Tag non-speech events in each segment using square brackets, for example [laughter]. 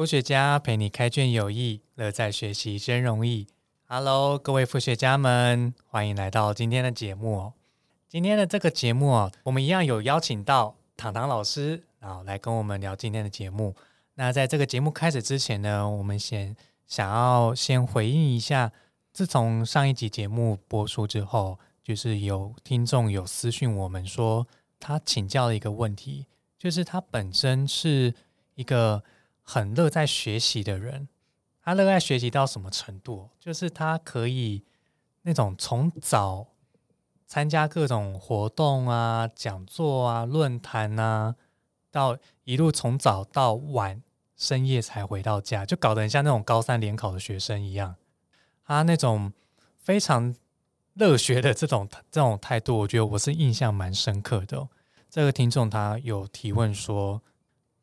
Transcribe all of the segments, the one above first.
复学家陪你开卷有益，乐在学习真容易。Hello，各位复学家们，欢迎来到今天的节目哦。今天的这个节目哦，我们一样有邀请到糖糖老师啊，来跟我们聊今天的节目。那在这个节目开始之前呢，我们先想要先回应一下，自从上一集节目播出之后，就是有听众有私讯我们说，他请教了一个问题，就是他本身是一个。很乐在学习的人，他乐在学习到什么程度？就是他可以那种从早参加各种活动啊、讲座啊、论坛啊，到一路从早到晚深夜才回到家，就搞得像那种高三联考的学生一样。他那种非常热学的这种这种态度，我觉得我是印象蛮深刻的。这个听众他有提问说，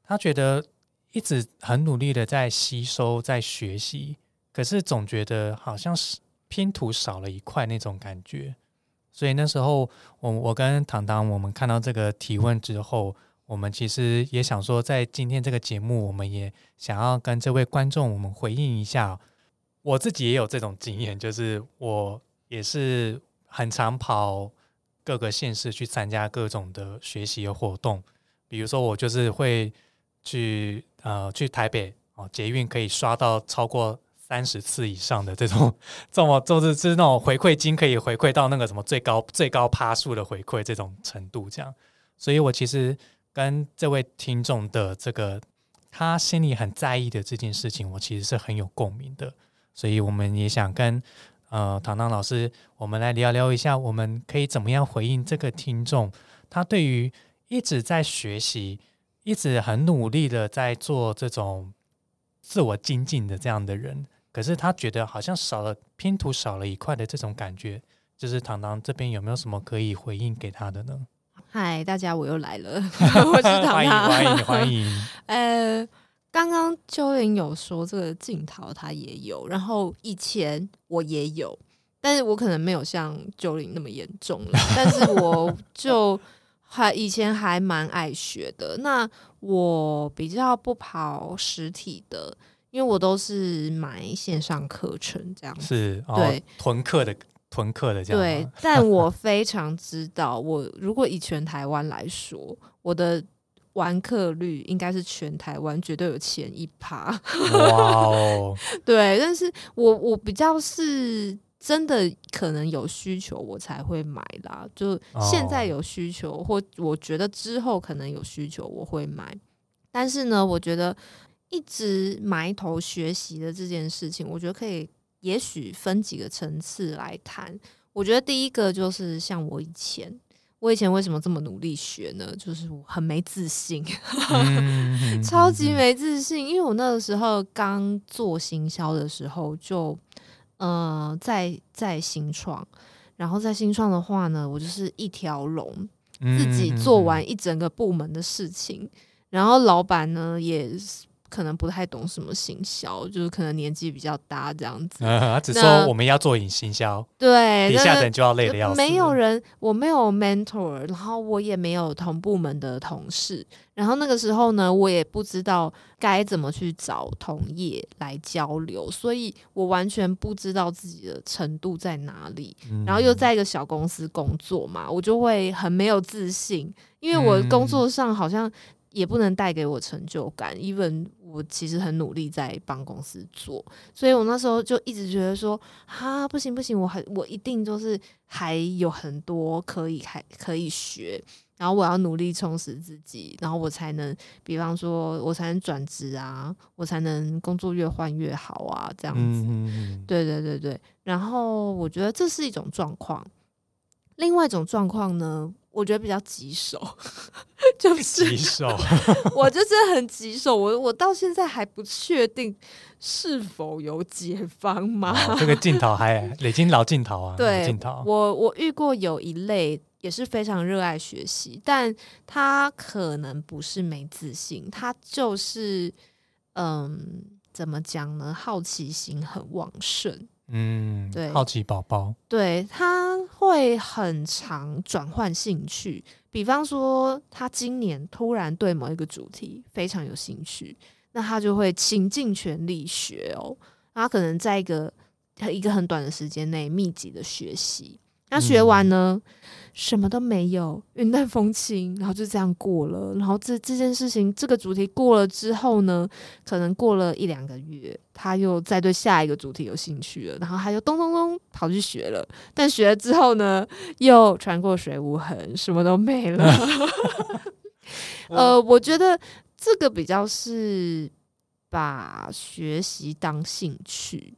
他觉得。一直很努力的在吸收，在学习，可是总觉得好像是拼图少了一块那种感觉。所以那时候，我我跟糖糖，我们看到这个提问之后，我们其实也想说，在今天这个节目，我们也想要跟这位观众，我们回应一下。我自己也有这种经验，就是我也是很常跑各个县市去参加各种的学习的活动，比如说我就是会去。呃，去台北哦，捷运可以刷到超过三十次以上的这种，[laughs] 这么就是是那种回馈金可以回馈到那个什么最高最高趴数的回馈这种程度，这样。所以我其实跟这位听众的这个他心里很在意的这件事情，我其实是很有共鸣的。所以我们也想跟呃糖糖老师，我们来聊聊一下，我们可以怎么样回应这个听众，他对于一直在学习。一直很努力的在做这种自我精进的这样的人，可是他觉得好像少了拼图少了一块的这种感觉，就是糖糖这边有没有什么可以回应给他的呢？嗨，大家我又来了，[laughs] 我是糖糖，欢迎欢迎欢迎。[laughs] 呃，刚刚秋玲有说这个镜头他也有，然后以前我也有，但是我可能没有像秋玲那么严重了，但是我就。还以前还蛮爱学的，那我比较不跑实体的，因为我都是买线上课程这样。是，对，囤课的囤课的这样。对，但我 [laughs] 非常知道，我如果以全台湾来说，我的完课率应该是全台湾绝对有前一趴。[laughs] 哇哦！对，但是我我比较是。真的可能有需求，我才会买啦。就现在有需求，或我觉得之后可能有需求，我会买。但是呢，我觉得一直埋头学习的这件事情，我觉得可以，也许分几个层次来谈。我觉得第一个就是像我以前，我以前为什么这么努力学呢？就是我很没自信，[laughs] 超级没自信，因为我那个时候刚做行销的时候就。呃，在在新创，然后在新创的话呢，我就是一条龙，自己做完一整个部门的事情，然后老板呢也可能不太懂什么行销，就是可能年纪比较大这样子，[laughs] 只说我们要做引行销，对，底下的人就要累的要死，没有人，我没有 mentor，然后我也没有同部门的同事。然后那个时候呢，我也不知道该怎么去找同业来交流，所以我完全不知道自己的程度在哪里。然后又在一个小公司工作嘛，我就会很没有自信，因为我工作上好像也不能带给我成就感。even 我其实很努力在帮公司做，所以我那时候就一直觉得说，哈，不行不行，我很我一定就是还有很多可以还可以学。然后我要努力充实自己，然后我才能，比方说，我才能转职啊，我才能工作越换越好啊，这样子。对对对对。然后我觉得这是一种状况。另外一种状况呢，我觉得比较棘手，就是棘手。[laughs] 我就是很棘手，我我到现在还不确定是否有解方嘛。这个镜头还 [laughs] 已经老镜头啊，对，镜头。我我遇过有一类。也是非常热爱学习，但他可能不是没自信，他就是嗯，怎么讲呢？好奇心很旺盛，嗯，对，好奇宝宝，对，他会很常转换兴趣。比方说，他今年突然对某一个主题非常有兴趣。那他就会倾尽全力学哦。他可能在一个一个很短的时间内密集的学习。那学完呢，什么都没有，云淡风轻，然后就这样过了。然后这这件事情，这个主题过了之后呢，可能过了一两个月，他又再对下一个主题有兴趣了，然后他就咚咚咚跑去学了。但学了之后呢，又穿过水无痕，什么都没了。[laughs] 呃，我觉得这个比较是把学习当兴趣。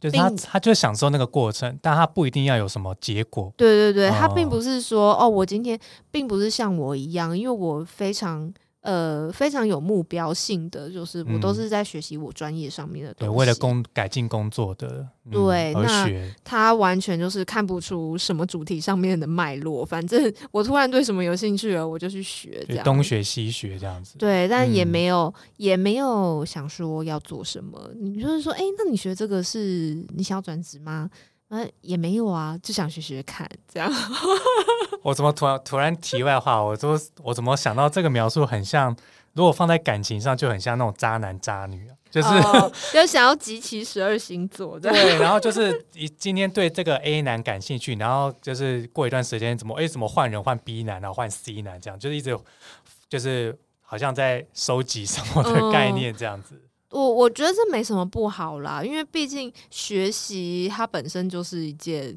就是他，他就享受那个过程，但他不一定要有什么结果。对对对，他并不是说哦，我今天并不是像我一样，因为我非常。呃，非常有目标性的，就是我都是在学习我专业上面的东西，为了工改进工作的。对，那他完全就是看不出什么主题上面的脉络，反正我突然对什么有兴趣了，我就去学，这样东学西学这样子。对，但也没有也没有想说要做什么。你就是说，哎，那你学这个是你想要转职吗？嗯，也没有啊，就想学学看这样。[laughs] 我怎么突然突然题外话，我都我怎么想到这个描述很像，如果放在感情上就很像那种渣男渣女啊，就是 [laughs] 就想要集齐十二星座。对，然后就是一今天对这个 A 男感兴趣，然后就是过一段时间怎么哎怎么换人换 B 男然后换 C 男这样，就是一直就是好像在收集什么的概念这样子。我我觉得这没什么不好啦，因为毕竟学习它本身就是一件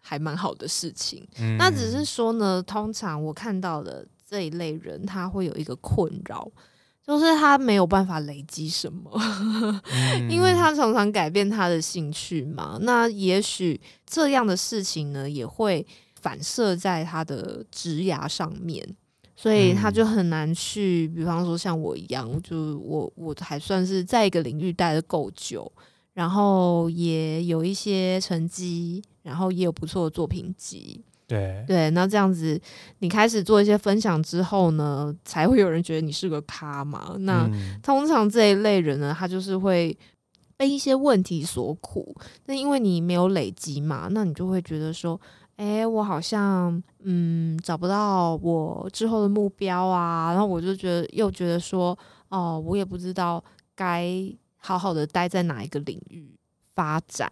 还蛮好的事情。那只是说呢，通常我看到的这一类人，他会有一个困扰，就是他没有办法累积什么，[laughs] 因为他常常改变他的兴趣嘛。那也许这样的事情呢，也会反射在他的职涯上面。所以他就很难去，比方说像我一样，就我我还算是在一个领域待的够久，然后也有一些成绩，然后也有不错的作品集。对对，那这样子你开始做一些分享之后呢，才会有人觉得你是个咖嘛。那通常这一类人呢，他就是会被一些问题所苦，那因为你没有累积嘛，那你就会觉得说。哎，我好像嗯找不到我之后的目标啊，然后我就觉得又觉得说，哦，我也不知道该好好的待在哪一个领域发展，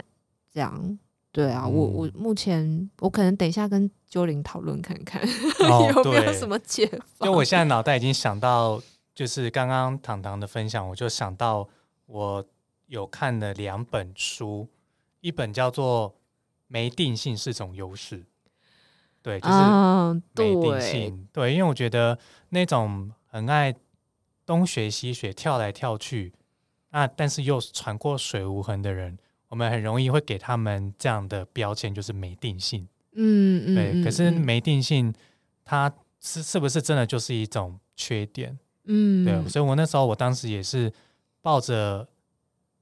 这样对啊，我我目前我可能等一下跟九零讨论看看 [laughs] 有没有什么解法。因为我现在脑袋已经想到，就是刚刚糖糖的分享，我就想到我有看了两本书，一本叫做。没定性是种优势，对，就是没定性。对，因为我觉得那种很爱东学西学、跳来跳去，那但是又船过水无痕的人，我们很容易会给他们这样的标签，就是没定性。嗯嗯，对。可是没定性，它是是不是真的就是一种缺点？嗯，对。所以我那时候，我当时也是抱着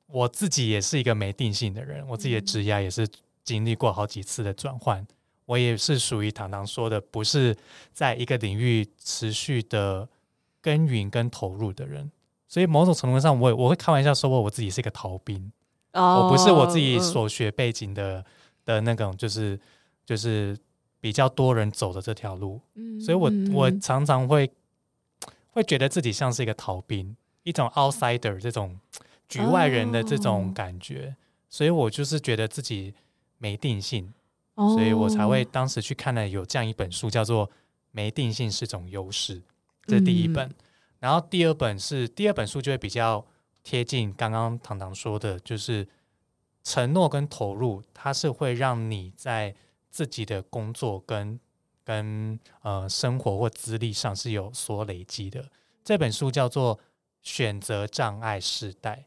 我自己也是一个没定性的人，我自己的职业也是。经历过好几次的转换，我也是属于糖糖说的，不是在一个领域持续的耕耘跟投入的人。所以某种程度上，我我会开玩笑说，我我自己是一个逃兵。我不是我自己所学背景的的那种，就是就是比较多人走的这条路。嗯所以我我常常会会觉得自己像是一个逃兵，一种 outsider 这种局外人的这种感觉。所以我就是觉得自己。没定性，所以我才会当时去看了有这样一本书，叫做《没定性是种优势》，这是第一本。然后第二本是第二本书，就会比较贴近刚刚糖糖说的，就是承诺跟投入，它是会让你在自己的工作跟跟呃生活或资历上是有所累积的。这本书叫做《选择障碍时代》，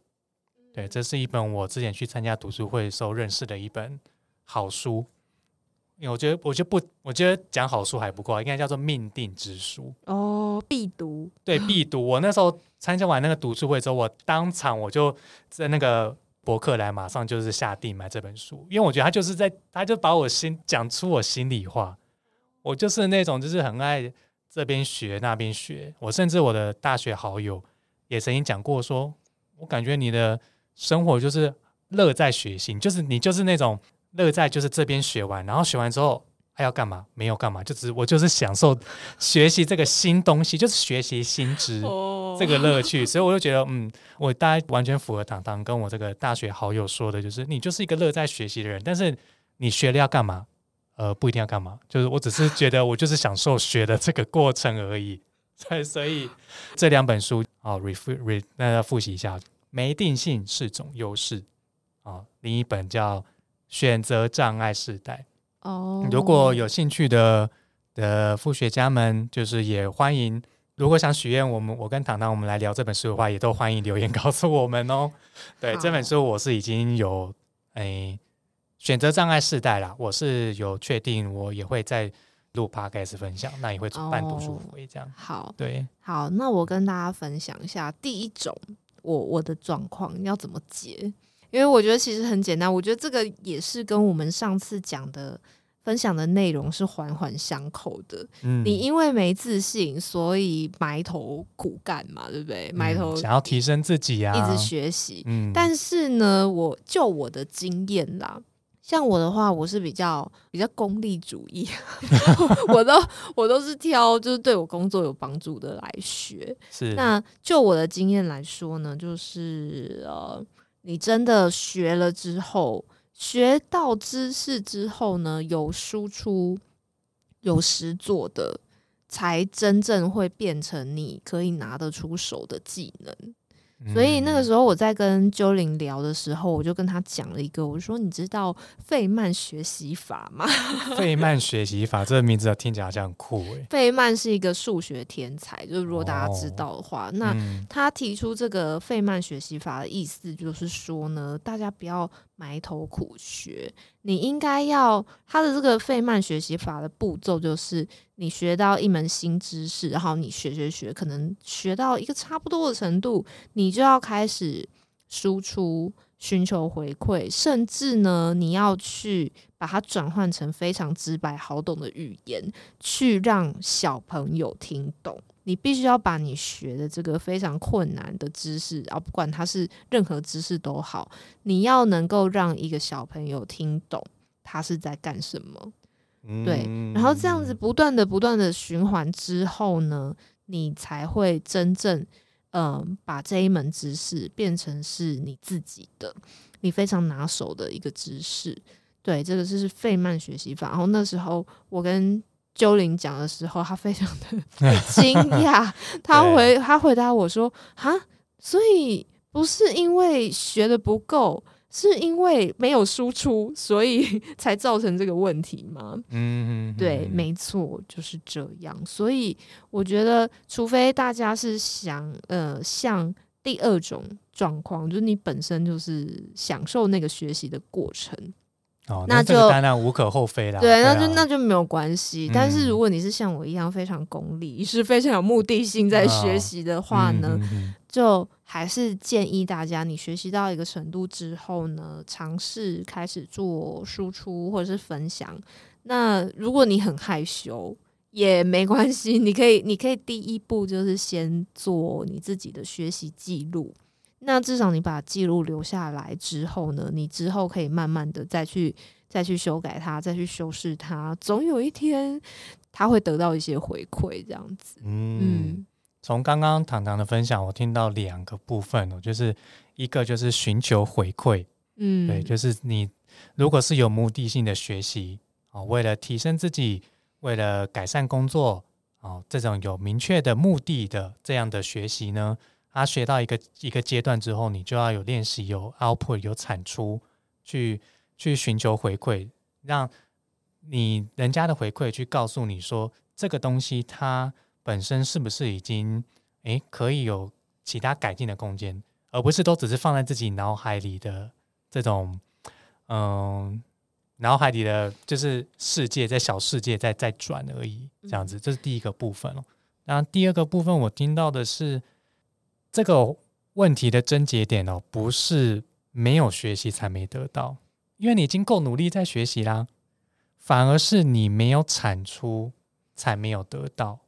对，这是一本我之前去参加读书会时候认识的一本。好书，因为我觉得，我觉得不，我觉得讲好书还不够，应该叫做命定之书哦，必读。对，必读。我那时候参加完那个读书会之后，我当场我就在那个博客来马上就是下定买这本书，因为我觉得他就是在，他就把我心讲出我心里话。我就是那种就是很爱这边学那边学，我甚至我的大学好友也曾经讲过，说我感觉你的生活就是乐在学习，就是你就是那种。乐在就是这边学完，然后学完之后还要干嘛？没有干嘛，就只我就是享受学习这个新东西，就是学习新知，[laughs] 这个乐趣，所以我就觉得，嗯，我大概完全符合糖糖跟我这个大学好友说的，就是你就是一个乐在学习的人，但是你学了要干嘛？呃，不一定要干嘛，就是我只是觉得我就是享受学的这个过程而已。所所以这两本书啊，ref re 那要复习一下，没定性是种优势啊。另一本叫选择障碍时代哦。如果有兴趣的的副学家们，就是也欢迎。如果想许愿，我们我跟糖糖我们来聊这本书的话，也都欢迎留言告诉我们哦。[laughs] 对这本书，我是已经有诶选择障碍世代啦，我是有确定，我也会在录 podcast 分享，那也会办读书会这样。好，对，好，那我跟大家分享一下第一种我我的状况要怎么解，因为我觉得其实很简单，我觉得这个也是跟我们上次讲的。分享的内容是环环相扣的。嗯，你因为没自信，所以埋头苦干嘛，对不对？埋头想要提升自己啊，一直学习。嗯，但是呢，我就我的经验啦，像我的话，我是比较比较功利主义，[laughs] 我都我都是挑就是对我工作有帮助的来学。是，那就我的经验来说呢，就是呃，你真的学了之后。学到知识之后呢，有输出、有实做的，才真正会变成你可以拿得出手的技能。所以那个时候我在跟鸠林聊的时候，我就跟他讲了一个，我说：“你知道费曼学习法吗？” [laughs] 费曼学习法这个名字听起来好像很酷诶。费曼是一个数学天才，就是如果大家知道的话，那他提出这个费曼学习法的意思就是说呢，大家不要埋头苦学。你应该要他的这个费曼学习法的步骤，就是你学到一门新知识，然后你学学学，可能学到一个差不多的程度，你就要开始输出，寻求回馈，甚至呢，你要去把它转换成非常直白好懂的语言，去让小朋友听懂。你必须要把你学的这个非常困难的知识，啊，不管它是任何知识都好，你要能够让一个小朋友听懂他是在干什么，对，然后这样子不断的、不断的循环之后呢，你才会真正，嗯，把这一门知识变成是你自己的，你非常拿手的一个知识。对，这个就是费曼学习法。然后那时候我跟鸠林讲的时候，他非常的 [laughs] 惊讶。[laughs] 他回他回答我说：“哈，所以不是因为学的不够，是因为没有输出，所以才造成这个问题吗？”嗯，对，没错，就是这样。所以我觉得，除非大家是想呃，像第二种状况，就是你本身就是享受那个学习的过程。那就当然无可厚非啦。对，那就那就没有关系。但是如果你是像我一样非常功利，是非常有目的性在学习的话呢，就还是建议大家，你学习到一个程度之后呢，尝试开始做输出或者是分享。那如果你很害羞也没关系，你可以，你可以第一步就是先做你自己的学习记录。那至少你把记录留下来之后呢，你之后可以慢慢的再去再去修改它，再去修饰它，总有一天它会得到一些回馈，这样子。嗯，从刚刚糖糖的分享，我听到两个部分哦，就是一个就是寻求回馈，嗯，对，就是你如果是有目的性的学习哦，为了提升自己，为了改善工作哦，这种有明确的目的的这样的学习呢。他学到一个一个阶段之后，你就要有练习，有 output，有产出，去去寻求回馈，让你人家的回馈去告诉你说，这个东西它本身是不是已经诶可以有其他改进的空间，而不是都只是放在自己脑海里的这种嗯脑海里的就是世界在小世界在在转而已，这样子，这是第一个部分哦。然后第二个部分，我听到的是。这个问题的症结点哦，不是没有学习才没得到，因为你已经够努力在学习啦，反而是你没有产出才没有得到。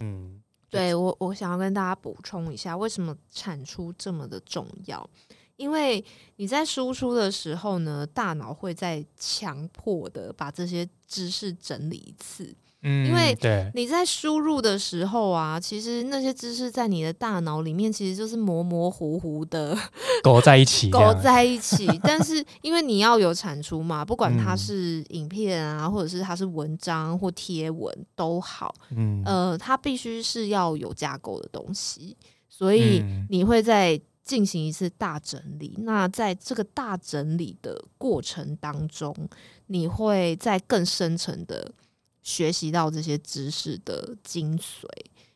嗯，对我我想要跟大家补充一下，为什么产出这么的重要？因为你在输出的时候呢，大脑会在强迫的把这些知识整理一次。嗯，因为你在输入的时候啊，其实那些知识在你的大脑里面其实就是模模糊糊的 [laughs] 勾在一起，勾在一起。但是因为你要有产出嘛，不管它是影片啊，或者是它是文章或贴文都好，嗯，呃，它必须是要有架构的东西，所以你会在。进行一次大整理，那在这个大整理的过程当中，你会在更深层的学习到这些知识的精髓。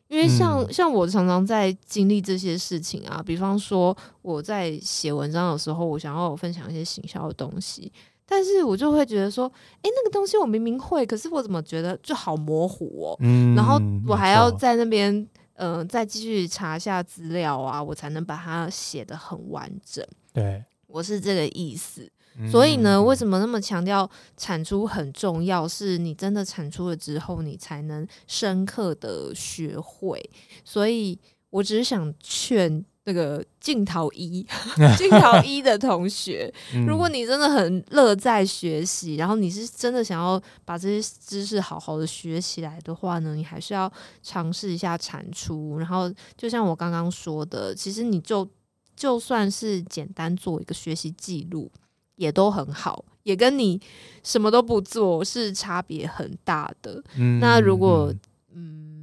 因为像像我常常在经历这些事情啊，比方说我在写文章的时候，我想要分享一些行销的东西，但是我就会觉得说，哎，那个东西我明明会，可是我怎么觉得就好模糊哦？嗯，然后我还要在那边。嗯，再继续查下资料啊，我才能把它写得很完整。对，我是这个意思。所以呢，为什么那么强调产出很重要？是你真的产出了之后，你才能深刻的学会。所以我只是想劝。那个镜头一，[laughs] 镜头一的同学，[laughs] 如果你真的很乐在学习，然后你是真的想要把这些知识好好的学起来的话呢，你还是要尝试一下产出。然后就像我刚刚说的，其实你就就算是简单做一个学习记录，也都很好，也跟你什么都不做是差别很大的。那如果嗯。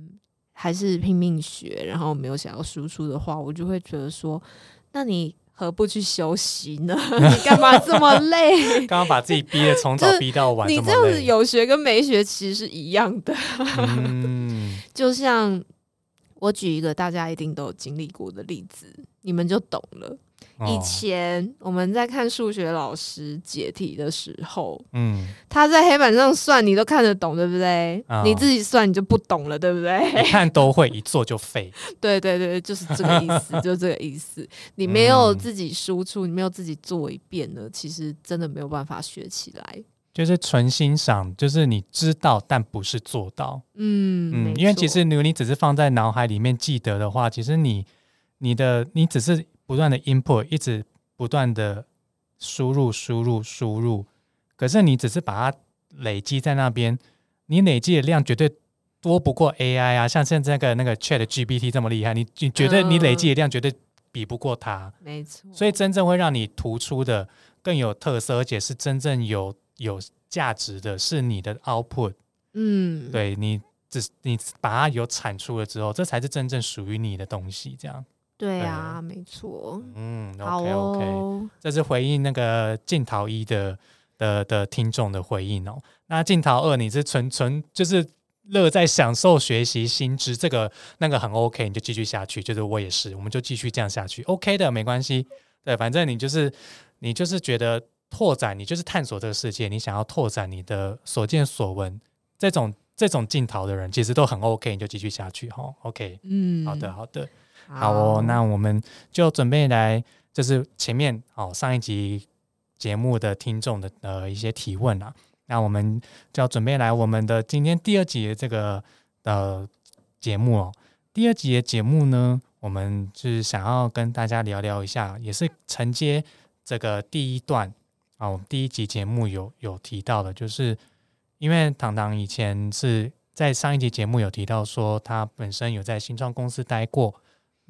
还是拼命学，然后没有想要输出的话，我就会觉得说，那你何不去休息呢？[laughs] 你干嘛这么累？[laughs] 刚刚把自己逼的从早逼到晚，你这样子有学跟没学其实是一样的。嗯，[laughs] 就像我举一个大家一定都有经历过的例子，你们就懂了。以前我们在看数学老师解题的时候，嗯，他在黑板上算，你都看得懂，对不对？你自己算，你就不懂了，对不对？[laughs] 看都会，一做就废。对对对，就是这个意思，[laughs] 就这个意思。你没有自己输出，你没有自己做一遍呢，其实真的没有办法学起来。就是纯欣赏，就是你知道，但不是做到。嗯嗯，因为其实如果你只是放在脑海里面记得的话，其实你你的你只是。不断的 input，一直不断的输入、输入、输入，可是你只是把它累积在那边，你累积的量绝对多不过 AI 啊！像现在个那个 Chat GPT 这么厉害，你你绝对你累积的量绝对比不过它，没错。所以真正会让你突出的、更有特色，而且是真正有有价值的，是你的 output。嗯，对你只你把它有产出了之后，这才是真正属于你的东西，这样。对啊，没错。嗯，OK OK，这是回应那个镜头一的的的听众的回应哦。那镜头二，你是纯纯就是乐在享受学习新知，这个那个很 OK，你就继续下去。就是我也是，我们就继续这样下去，OK 的，没关系。对，反正你就是你就是觉得拓展，你就是探索这个世界，你想要拓展你的所见所闻，这种这种镜头的人其实都很 OK，你就继续下去哈。OK，嗯，好的好的。好哦，那我们就准备来，就是前面哦上一集节目的听众的呃一些提问啦。那我们就要准备来我们的今天第二集的这个呃节目哦。第二集的节目呢，我们是想要跟大家聊聊一下，也是承接这个第一段啊。我们第一集节目有有提到的，就是因为糖糖以前是在上一集节目有提到说，他本身有在新创公司待过。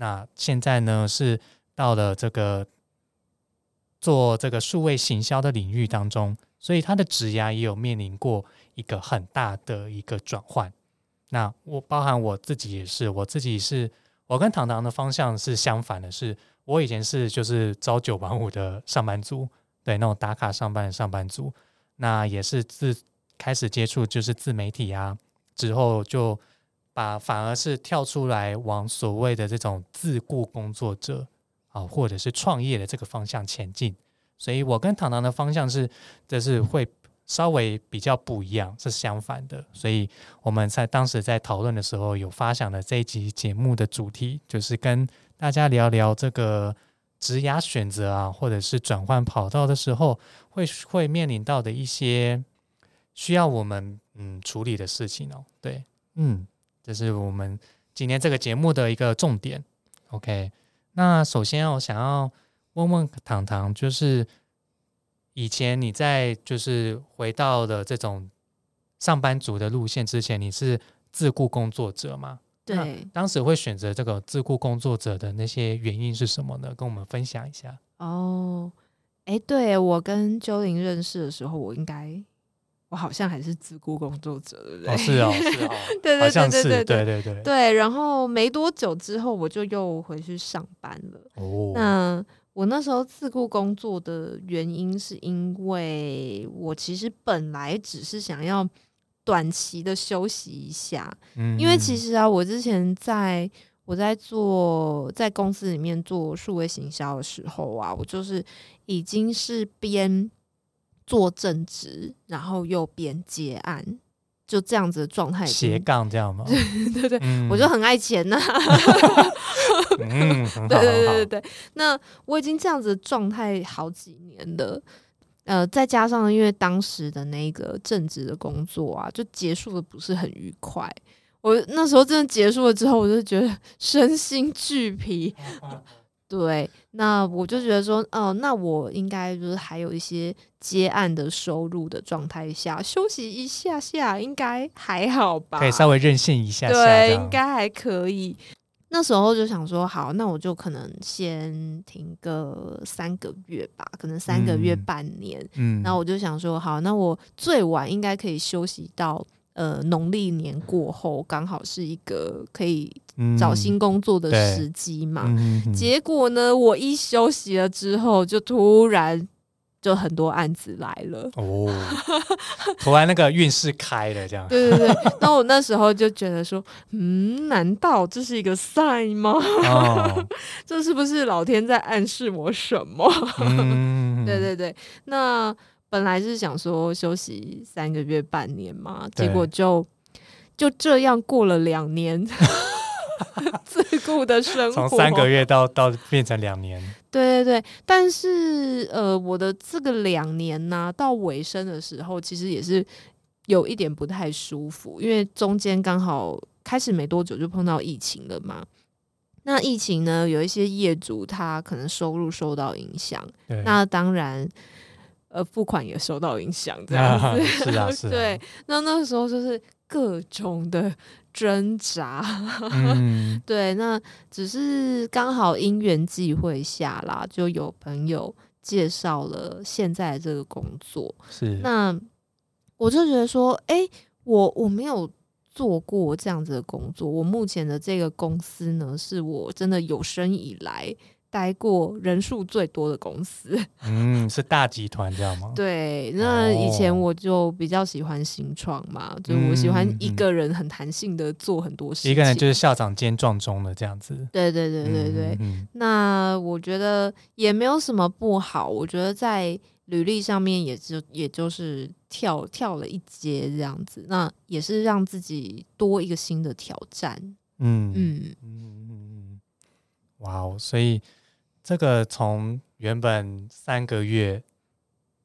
那现在呢，是到了这个做这个数位行销的领域当中，所以他的职涯也有面临过一个很大的一个转换。那我包含我自己也是，我自己是我跟糖糖的方向是相反的，是我以前是就是朝九晚五的上班族，对那种打卡上班的上班族。那也是自开始接触就是自媒体啊之后就。把反而是跳出来往所谓的这种自雇工作者啊，或者是创业的这个方向前进，所以我跟糖糖的方向是，这是会稍微比较不一样，是相反的。所以我们在当时在讨论的时候，有发想的这一集节目的主题，就是跟大家聊聊这个职涯选择啊，或者是转换跑道的时候，会会面临到的一些需要我们嗯处理的事情哦。对，嗯。这是我们今天这个节目的一个重点。OK，那首先我想要问问糖糖，就是以前你在就是回到了这种上班族的路线之前，你是自雇工作者吗？对，当时会选择这个自雇工作者的那些原因是什么呢？跟我们分享一下。哦，哎，对我跟周玲认识的时候，我应该。我好像还是自雇工作者，对不对？是哦，是哦，[laughs] 对对对对对对对对。对，然后没多久之后，我就又回去上班了。哦，那我那时候自雇工作的原因，是因为我其实本来只是想要短期的休息一下。嗯，因为其实啊，我之前在我在做在公司里面做数位行销的时候啊，我就是已经是边。做正职，然后又边接案，就这样子的状态。斜杠这样吗？[laughs] 对对对，我就很爱钱呐。[laughs] 嗯，[laughs] 对对对对对。那我已经这样子的状态好几年了，呃，再加上因为当时的那个正职的工作啊，就结束的不是很愉快。我那时候真的结束了之后，我就觉得身心俱疲。对，那我就觉得说，哦，那我应该就是还有一些接案的收入的状态下，休息一下下，应该还好吧？可以稍微任性一下，对，应该还可以。那时候就想说，好，那我就可能先停个三个月吧，可能三个月半年。嗯，然后我就想说，好，那我最晚应该可以休息到。呃，农历年过后刚好是一个可以找新工作的时机嘛。结果呢，我一休息了之后，就突然就很多案子来了。哦，突然那个运势开了，这样。[laughs] 对对对。那我那时候就觉得说，嗯，难道这是一个 sign 吗？[laughs] 这是不是老天在暗示我什么？对对对。那。本来是想说休息三个月半年嘛，结果就就这样过了两年，[laughs] 自顾的生活从三个月到到变成两年。对对对，但是呃，我的这个两年呢，到尾声的时候，其实也是有一点不太舒服，因为中间刚好开始没多久就碰到疫情了嘛。那疫情呢，有一些业主他可能收入受到影响，那当然。呃，付款也受到影响，这样子是啊，是。[laughs] 对，那那时候就是各种的挣扎。[laughs] 对，那只是刚好因缘际会下啦，就有朋友介绍了现在这个工作。是，那我就觉得说，哎，我我没有做过这样子的工作。我目前的这个公司呢，是我真的有生以来。待过人数最多的公司，[laughs] 嗯，是大集团这样吗？对，那以前我就比较喜欢新创嘛，就我喜欢一个人很弹性的做很多事情，一个人就是校长兼撞钟的这样子。对对对对对，那我觉得也没有什么不好，我觉得在履历上面也就也就是跳跳了一阶这样子，那也是让自己多一个新的挑战。嗯嗯嗯嗯嗯，哇哦，所以。这个从原本三个月，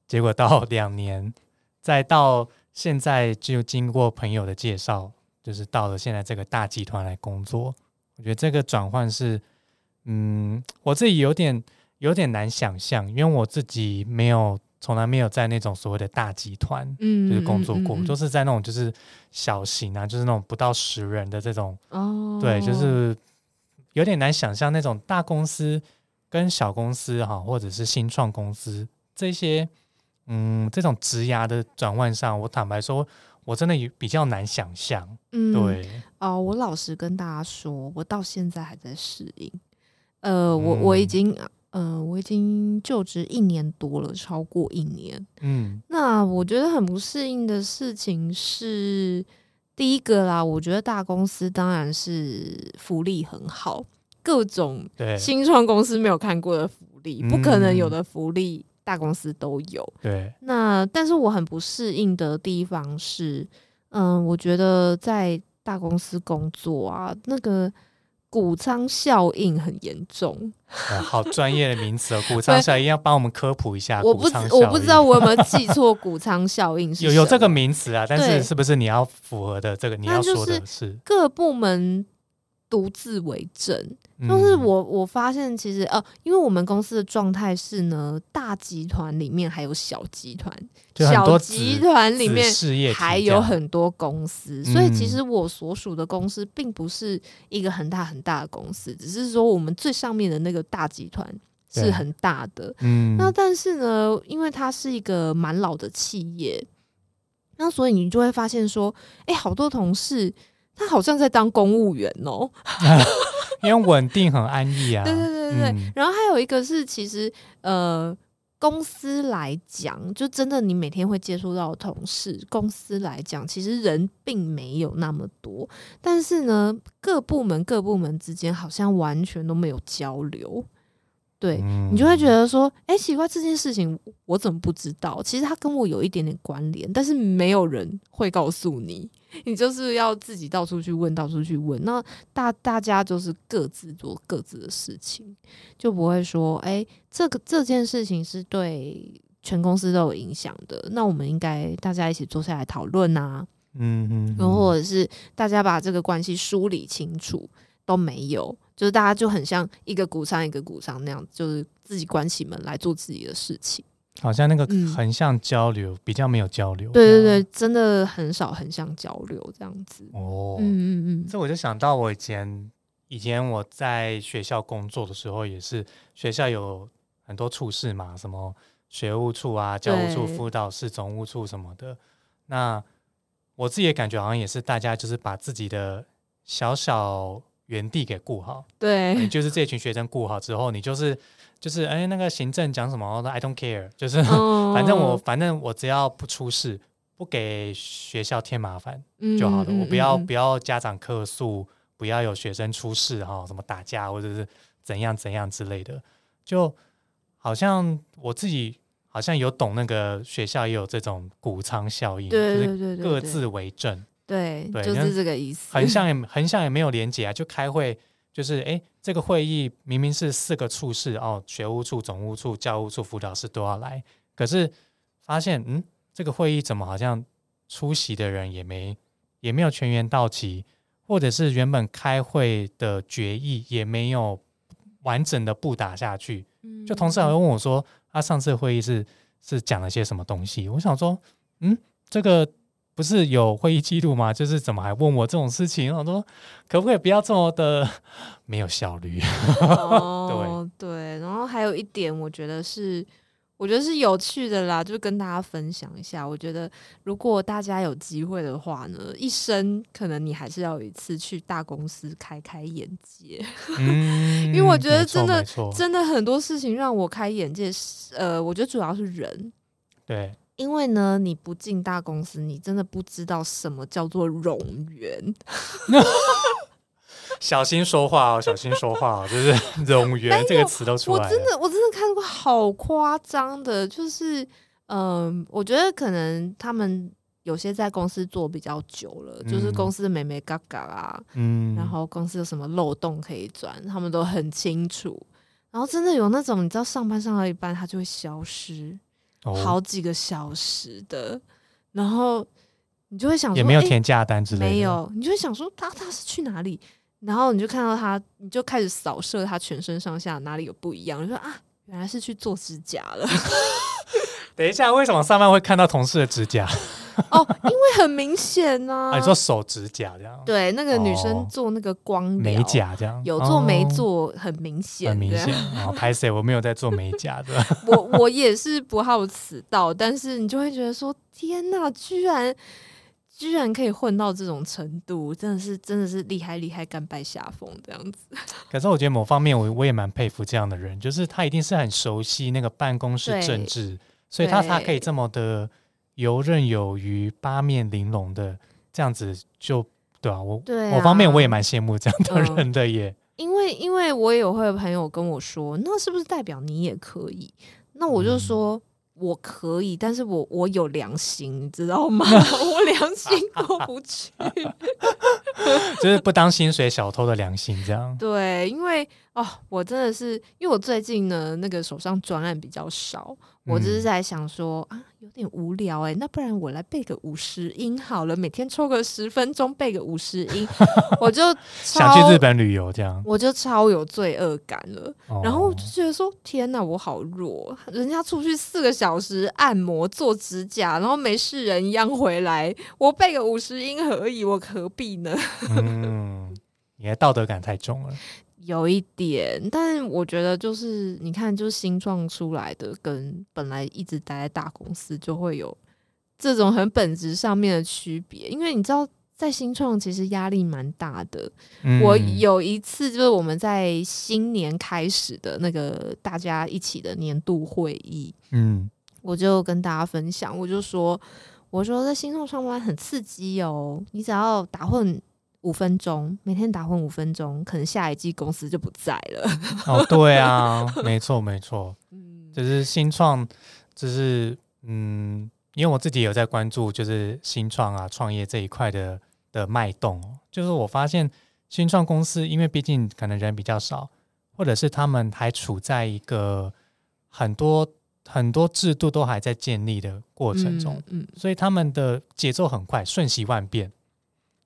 结果到两年，再到现在就经过朋友的介绍，就是到了现在这个大集团来工作。我觉得这个转换是，嗯，我自己有点有点难想象，因为我自己没有从来没有在那种所谓的大集团，嗯，就是工作过，就是在那种就是小型啊，就是那种不到十人的这种，哦，对，就是有点难想象那种大公司。跟小公司哈，或者是新创公司这些，嗯，这种职涯的转换上，我坦白说，我真的比较难想象。嗯，对。哦，我老实跟大家说，我到现在还在适应。呃，我我已经，呃，我已经就职一年多了，超过一年。嗯，那我觉得很不适应的事情是，第一个啦，我觉得大公司当然是福利很好。各种新创公司没有看过的福利，不可能有的福利，大公司都有。对，那但是我很不适应的地方是，嗯，我觉得在大公司工作啊，那个谷仓效应很严重。好专业的名词哦，谷仓效应要帮我们科普一下。[laughs] 我不我不知道我有没有记错，谷仓效应是有有这个名词啊，但是是不是你要符合的这个你要说的是各部门。独自为政，就是我我发现其实呃，因为我们公司的状态是呢，大集团里面还有小集团，小集团里面还有很多公司，所以其实我所属的公司并不是一个很大很大的公司，只是说我们最上面的那个大集团是很大的。嗯，那但是呢，因为它是一个蛮老的企业，那所以你就会发现说，哎，好多同事。他好像在当公务员哦，[laughs] 因为稳定很安逸啊。[laughs] 对对对对对。然后还有一个是，其实呃，公司来讲，就真的你每天会接触到同事，公司来讲，其实人并没有那么多，但是呢，各部门各部门之间好像完全都没有交流。对你就会觉得说，哎，奇怪，这件事情我怎么不知道？其实它跟我有一点点关联，但是没有人会告诉你，你就是要自己到处去问，到处去问。那大大家就是各自做各自的事情，就不会说，哎，这个这件事情是对全公司都有影响的，那我们应该大家一起坐下来讨论啊，嗯嗯，然后或者是大家把这个关系梳理清楚，都没有。就是大家就很像一个鼓商一个鼓商那样，就是自己关起门来做自己的事情，好像那个横向交流比较没有交流。对对对，真的很少横向交流这样子。哦，嗯嗯嗯，这我就想到我以前以前我在学校工作的时候，也是学校有很多处室嘛，什么学务处啊、教务处、辅导室、总务处什么的。那我自己的感觉好像也是，大家就是把自己的小小。原地给顾好，对，就是这群学生顾好之后，你就是就是哎，那个行政讲什么，I don't care，就是 [laughs] 反正我反正我只要不出事，不给学校添麻烦就好了。我不要不要家长客诉，不要有学生出事哈，什么打架或者是怎样怎样之类的，就好像我自己好像有懂那个学校也有这种谷仓效应，就是各自为政。对，就是这个意思。横向也横向也没有连接啊，就开会，就是哎，这个会议明明是四个处室哦，学务处、总务处、教务处、辅导室都要来，可是发现嗯，这个会议怎么好像出席的人也没也没有全员到齐，或者是原本开会的决议也没有完整的布打下去。就同事还会问我说，他上次会议是是讲了些什么东西？我想说，嗯，这个。不是有会议记录吗？就是怎么还问我这种事情？我说可不可以不要这么的没有效率？[laughs] 对对，然后还有一点，我觉得是我觉得是有趣的啦，就跟大家分享一下。我觉得如果大家有机会的话呢，一生可能你还是要有一次去大公司开开眼界。嗯，[laughs] 因为我觉得真的真的很多事情让我开眼界。呃，我觉得主要是人。对。因为呢，你不进大公司，你真的不知道什么叫做冗员。[laughs] 小心说话哦，小心说话哦，[laughs] 就是“冗员”这个词都出来了。我真的，我真的看过好夸张的，就是嗯，我觉得可能他们有些在公司做比较久了，就是公司的美眉嘎嘎啊，嗯，然后公司有什么漏洞可以钻，他们都很清楚。然后真的有那种，你知道，上班上到一半，他就会消失。好几个小时的，然后你就会想，也没有填价单之类的，没有，你就会想说他他是去哪里？然后你就看到他，你就开始扫射他全身上下哪里有不一样，你说啊，原来是去做指甲了。[laughs] 等一下，为什么上班会看到同事的指甲？[laughs] 哦，因为很明显呢。[laughs] 你说手指甲这样？对，那个女生做那个光美甲这样，有做没做很明显。很明显。哦，拍谁？[laughs] 我没有在做美甲的。我我也是不好此道，但是你就会觉得说，天哪，居然居然可以混到这种程度，真的是真的是厉害厉害，甘拜下风这样子。可是我觉得某方面，我我也蛮佩服这样的人，就是他一定是很熟悉那个办公室政治，所以他才可以这么的。游刃有余、八面玲珑的这样子，就对啊，我某方面我也蛮羡慕这样的人的耶。[laughs] 因为，因为我也有会朋友跟我说，那是不是代表你也可以？那我就说我可以，但是我我有良心，你知道吗？[laughs] [laughs] 我良心过不去。[laughs] 就是不当薪水小偷的良心这样。对，因为哦，我真的是因为我最近呢，那个手上专案比较少，我只是在想说啊，有点无聊哎，那不然我来背个五十音好了，每天抽个十分钟背个五十音，[laughs] 我就想去日本旅游这样，我就超有罪恶感了。然后我就觉得说，天哪，我好弱，人家出去四个小时按摩做指甲，然后没事人一样回来，我背个五十音而已，我何必呢？嗯，你的道德感太重了。有一点，但是我觉得就是你看，就是新创出来的，跟本来一直待在大公司就会有这种很本质上面的区别。因为你知道，在新创其实压力蛮大的。我有一次就是我们在新年开始的那个大家一起的年度会议，嗯，我就跟大家分享，我就说，我说在新创上班很刺激哦，你只要打混。五分钟，每天打混五分钟，可能下一季公司就不在了。哦，对啊，没错没错，嗯，就是新创，就是嗯，因为我自己有在关注，就是新创啊创业这一块的的脉动。就是我发现新创公司，因为毕竟可能人比较少，或者是他们还处在一个很多很多制度都还在建立的过程中，嗯，所以他们的节奏很快，瞬息万变。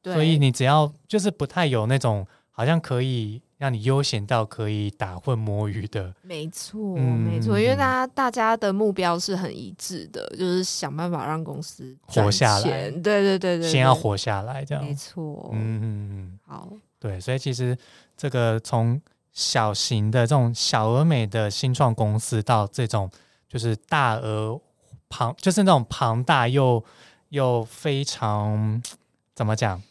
所以你只要就是不太有那种好像可以让你悠闲到可以打混摸鱼的，没错，没错，因为大家大家的目标是很一致的，就是想办法让公司活下来。对对对对，先要活下来，这样。没错。嗯嗯嗯，好，对，所以其实这个从小型的这种小而美的新创公司到这种就是大而庞，就是那种庞大又又非常怎么讲？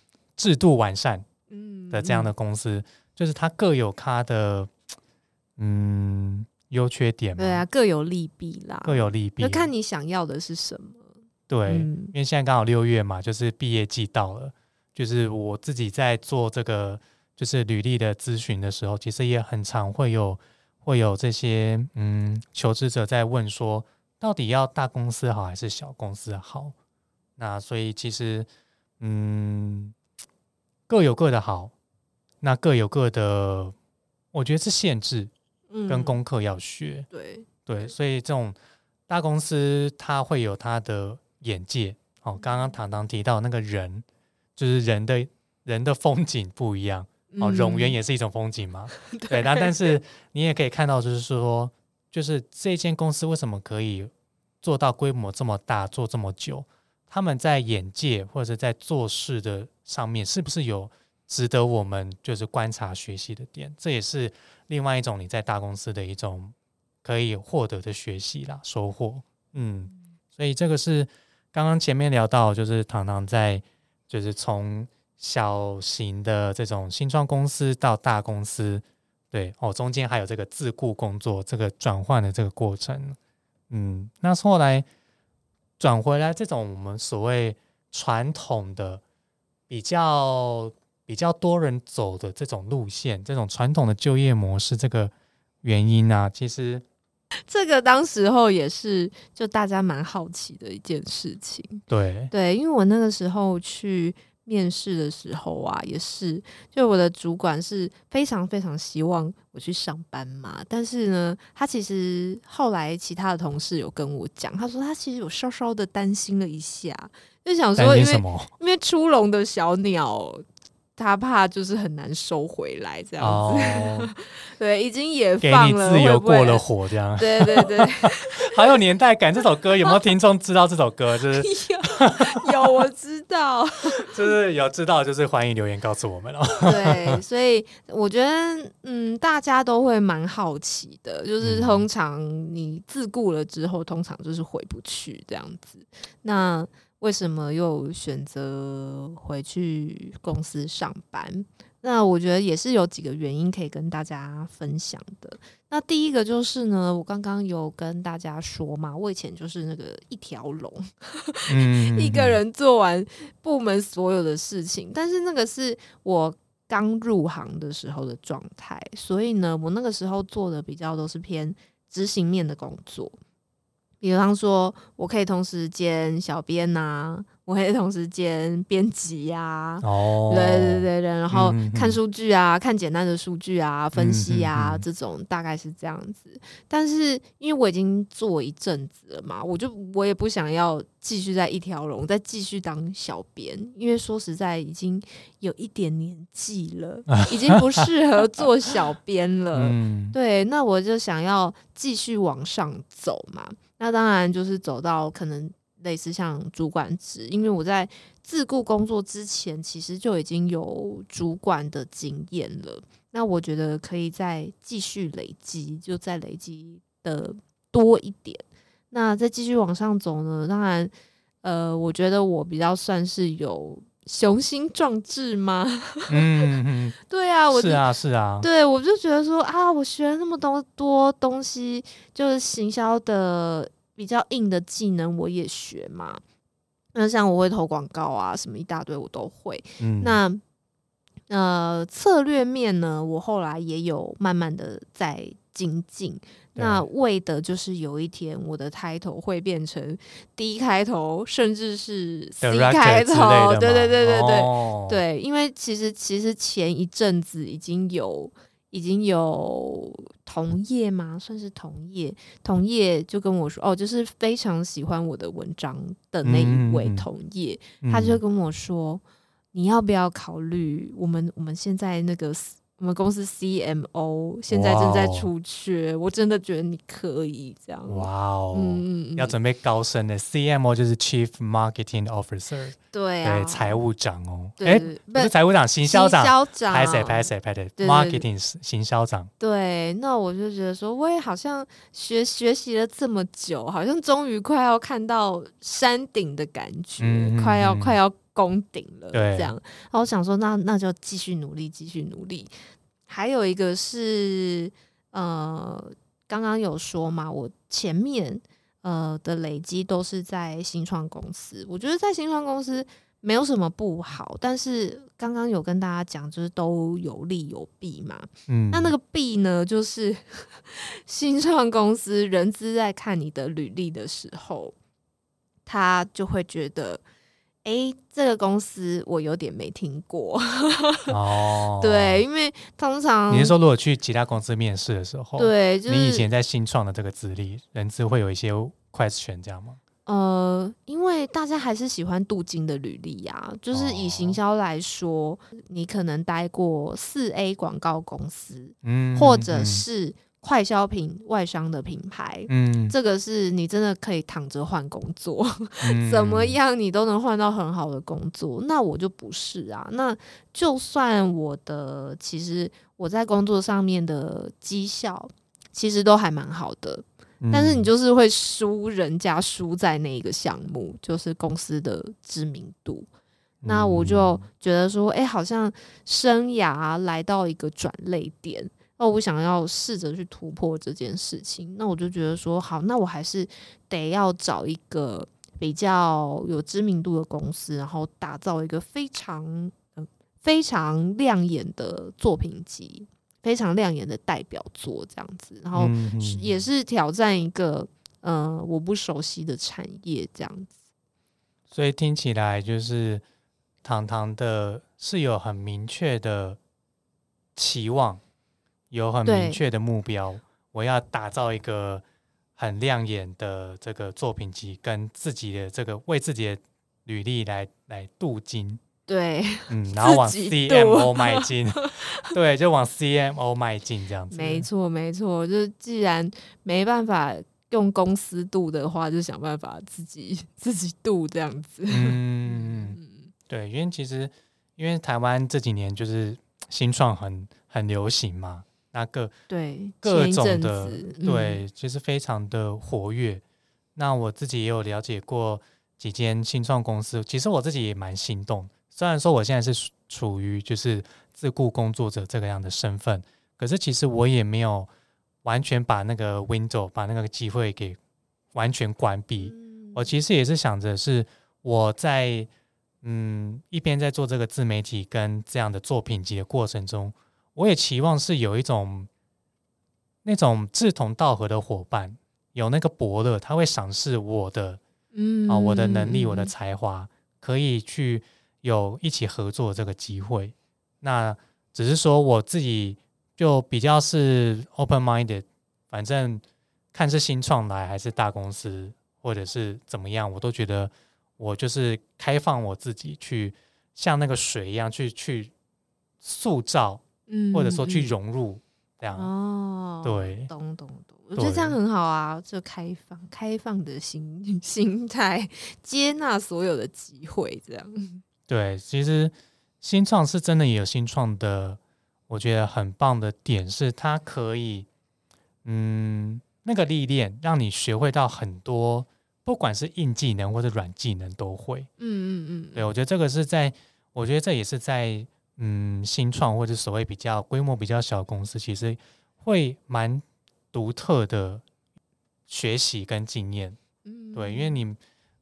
制度完善嗯的这样的公司，就是它各有它的嗯优缺点嘛。对啊，各有利弊啦，各有利弊。那看你想要的是什么。对，因为现在刚好六月嘛，就是毕业季到了。就是我自己在做这个就是履历的咨询的时候，其实也很常会有会有这些嗯求职者在问说，到底要大公司好还是小公司好？那所以其实嗯。各有各的好，那各有各的，我觉得是限制跟功课要学。对对，所以这种大公司它会有它的眼界。哦，刚刚堂堂提到那个人，就是人的人的风景不一样。哦，冗员也是一种风景嘛。[laughs] 对，那但是你也可以看到，就是说，就是这间公司为什么可以做到规模这么大，做这么久？他们在眼界或者在做事的上面，是不是有值得我们就是观察学习的点？这也是另外一种你在大公司的一种可以获得的学习啦，收获。嗯，所以这个是刚刚前面聊到，就是糖糖在就是从小型的这种新创公司到大公司，对哦，中间还有这个自雇工作这个转换的这个过程。嗯，那后来。转回来这种我们所谓传统的比较比较多人走的这种路线，这种传统的就业模式，这个原因啊，其实这个当时候也是就大家蛮好奇的一件事情。对对，因为我那个时候去。面试的时候啊，也是，就我的主管是非常非常希望我去上班嘛。但是呢，他其实后来其他的同事有跟我讲，他说他其实有稍稍的担心了一下，就想说，因为因为出笼的小鸟。他怕就是很难收回来这样子，[laughs] 对，已经也放了，自由过了火这样，对对对，[laughs] 好有年代感。这首歌有没有听众知道这首歌？就是 [laughs] 有，我知道，就是有知道，就是欢迎留言告诉我们哦。对，所以我觉得，嗯，大家都会蛮好奇的，就是通常你自顾了之后，通常就是回不去这样子。那为什么又选择回去公司上班？那我觉得也是有几个原因可以跟大家分享的。那第一个就是呢，我刚刚有跟大家说嘛，我以前就是那个一条龙，[laughs] 一个人做完部门所有的事情。但是那个是我刚入行的时候的状态，所以呢，我那个时候做的比较都是偏执行面的工作。比方说，我可以同时兼小编呐，我可以同时兼编辑呀，哦，对对对对，然后看数据啊，看简单的数据啊，分析啊，这种大概是这样子。但是因为我已经做一阵子了嘛，我就我也不想要继续在一条龙再继续当小编，因为说实在已经有一点年纪了，[laughs] 已经不适合做小编了。对，那我就想要继续往上走嘛。那当然就是走到可能。类似像主管职，因为我在自雇工作之前，其实就已经有主管的经验了。那我觉得可以再继续累积，就再累积的多一点。那再继续往上走呢？当然，呃，我觉得我比较算是有雄心壮志吗？[laughs] 嗯，对啊，我是啊，是啊，对我就觉得说啊，我学了那么多多东西，就是行销的。比较硬的技能我也学嘛，那像我会投广告啊，什么一大堆我都会。那呃策略面呢，我后来也有慢慢的在精进。那为的就是有一天我的 title 会变成 D 开头，甚至是 C 开头。对对对对对对，因为其实其实前一阵子已经有。已经有同业吗？算是同业，同业就跟我说，哦，就是非常喜欢我的文章的那一位同业，他就跟我说，你要不要考虑我们我们现在那个。我们公司 CMO 现在正在出缺，我真的觉得你可以这样。哇哦，嗯要准备高升的 CMO 就是 Chief Marketing Officer，对对，财务长哦，哎，不是财务长，行销长，拍谁拍谁拍的，Marketing 行销长。对，那我就觉得说，我也好像学学习了这么久，好像终于快要看到山顶的感觉，快要快要。攻顶了，这样，然后我想说，那那就继续努力，继续努力。还有一个是，呃，刚刚有说嘛，我前面呃的累积都是在新创公司，我觉得在新创公司没有什么不好，但是刚刚有跟大家讲，就是都有利有弊嘛。嗯，那那个弊呢，就是 [laughs] 新创公司人资在看你的履历的时候，他就会觉得。哎，这个公司我有点没听过 [laughs] 哦。对，因为通常你是说，如果去其他公司面试的时候，对，你以前在新创的这个资历，人资会有一些 question 这样吗？呃，因为大家还是喜欢镀金的履历呀。就是以行销来说，你可能待过四 A 广告公司，嗯，或者是。快消品外商的品牌，嗯，这个是你真的可以躺着换工作，[laughs] 怎么样你都能换到很好的工作。那我就不是啊。那就算我的其实我在工作上面的绩效其实都还蛮好的，但是你就是会输人家输在那一个项目，就是公司的知名度。那我就觉得说，哎，好像生涯来到一个转类点。哦，我想要试着去突破这件事情，那我就觉得说好，那我还是得要找一个比较有知名度的公司，然后打造一个非常非常亮眼的作品集，非常亮眼的代表作这样子，然后也是挑战一个呃我不熟悉的产业这样子。所以听起来就是糖糖的是有很明确的期望。有很明确的目标，我要打造一个很亮眼的这个作品集，跟自己的这个为自己的履历来来镀金。对，嗯，[laughs] 然后往 CMO 迈进，[laughs] 对，就往 CMO 迈进这样子。没错，没错，就是既然没办法用公司镀的话，就想办法自己 [laughs] 自己镀这样子。嗯，对，因为其实因为台湾这几年就是新创很很流行嘛。那个对各种的对，其实非常的活跃。那我自己也有了解过几间新创公司，其实我自己也蛮心动。虽然说我现在是处于就是自雇工作者这个样的身份，可是其实我也没有完全把那个 window 把那个机会给完全关闭。我其实也是想着是我在嗯一边在做这个自媒体跟这样的作品集的过程中。我也期望是有一种那种志同道合的伙伴，有那个伯乐，他会赏识我的，嗯啊，我的能力，我的才华，可以去有一起合作这个机会。那只是说我自己就比较是 open minded，反正看是新创来还是大公司，或者是怎么样，我都觉得我就是开放我自己去像那个水一样去去塑造，嗯，或者说去融入这样。哦，对，懂懂懂，我觉得这样很好啊，就开放开放的心 [laughs] 心态，接纳所有的机会，这样。对，其实。新创是真的也有新创的，我觉得很棒的点是，它可以，嗯，那个历练让你学会到很多，不管是硬技能或者软技能都会。嗯嗯嗯。对，我觉得这个是在，我觉得这也是在，嗯，新创或者所谓比较规模比较小的公司，其实会蛮独特的学习跟经验。嗯。对，因为你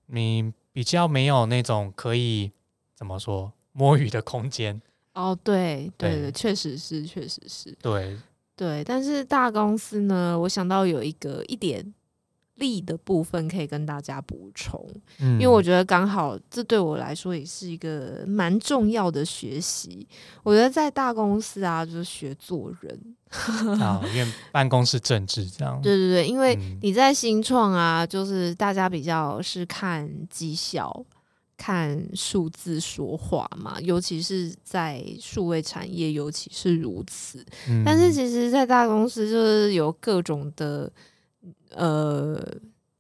你比较没有那种可以怎么说？摸鱼的空间哦，对对对，确实是，确实是，对对。但是大公司呢，我想到有一个一点利的部分可以跟大家补充，嗯，因为我觉得刚好这对我来说也是一个蛮重要的学习。我觉得在大公司啊，就是学做人啊，[laughs] 因为办公室政治这样，对对对，因为你在新创啊，就是大家比较是看绩效。看数字说话嘛，尤其是在数位产业，尤其是如此。但是其实，在大公司就是有各种的，呃，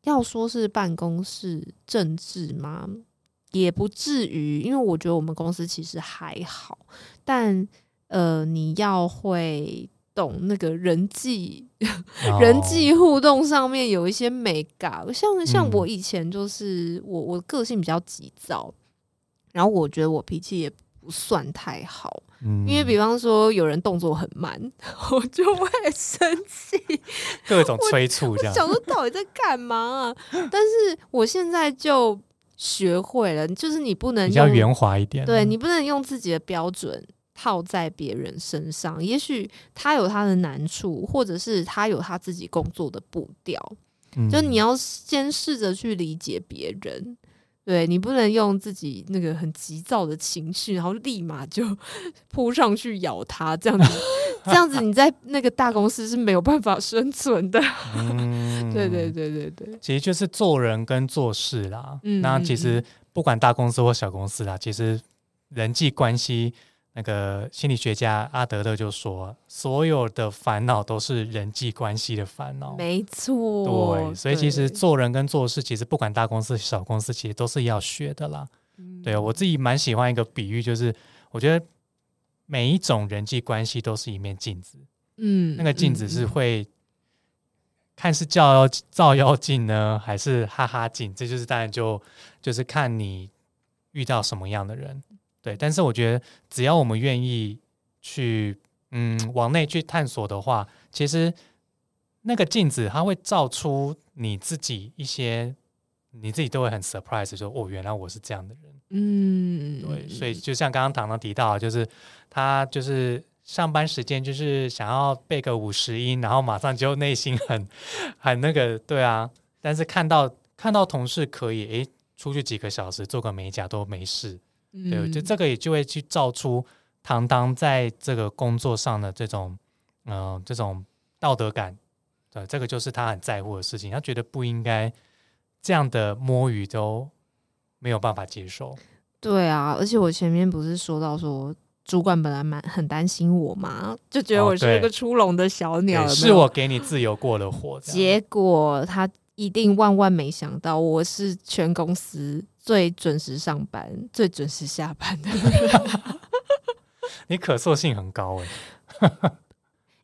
要说是办公室政治吗？也不至于，因为我觉得我们公司其实还好。但呃，你要会。懂那个人际人际互动上面有一些美感，像像我以前就是我我个性比较急躁，然后我觉得我脾气也不算太好，因为比方说有人动作很慢，[laughs] 我就会生气，各种催促这样，想说到底在干嘛？啊？但是我现在就学会了，就是你不能比较圆滑一点，对你不能用自己的标准。套在别人身上，也许他有他的难处，或者是他有他自己工作的步调。就你要先试着去理解别人，对你不能用自己那个很急躁的情绪，然后立马就 [laughs] 扑上去咬它，这样子，[laughs] 这样子你在那个大公司是没有办法生存的。[laughs] 对对对对对，其实就是做人跟做事啦。那其实不管大公司或小公司啦，其实人际关系。那个心理学家阿德勒就说：“所有的烦恼都是人际关系的烦恼。”没错，对，所以其实做人跟做事，其实不管大公司小公司，其实都是要学的啦。对我自己蛮喜欢一个比喻，就是我觉得每一种人际关系都是一面镜子。嗯，那个镜子是会看是照妖照妖镜呢，还是哈哈镜？这就是当然就就是看你遇到什么样的人。对，但是我觉得只要我们愿意去，嗯，往内去探索的话，其实那个镜子它会照出你自己一些，你自己都会很 surprise，说哦，原来我是这样的人。嗯，对，所以就像刚刚糖糖提到，就是他就是上班时间就是想要背个五十音，然后马上就内心很很那个，对啊，但是看到看到同事可以诶出去几个小时做个美甲都没事。对，就这个也就会去造出唐唐在这个工作上的这种，嗯，这种道德感。对，这个就是他很在乎的事情。他觉得不应该这样的摸鱼都没有办法接受。对啊，而且我前面不是说到说，主管本来蛮很担心我嘛，就觉得我是一个出笼的小鸟，是我给你自由过了火。结果他一定万万没想到，我是全公司。最准时上班、最准时下班的，[laughs] 你可塑性很高哎。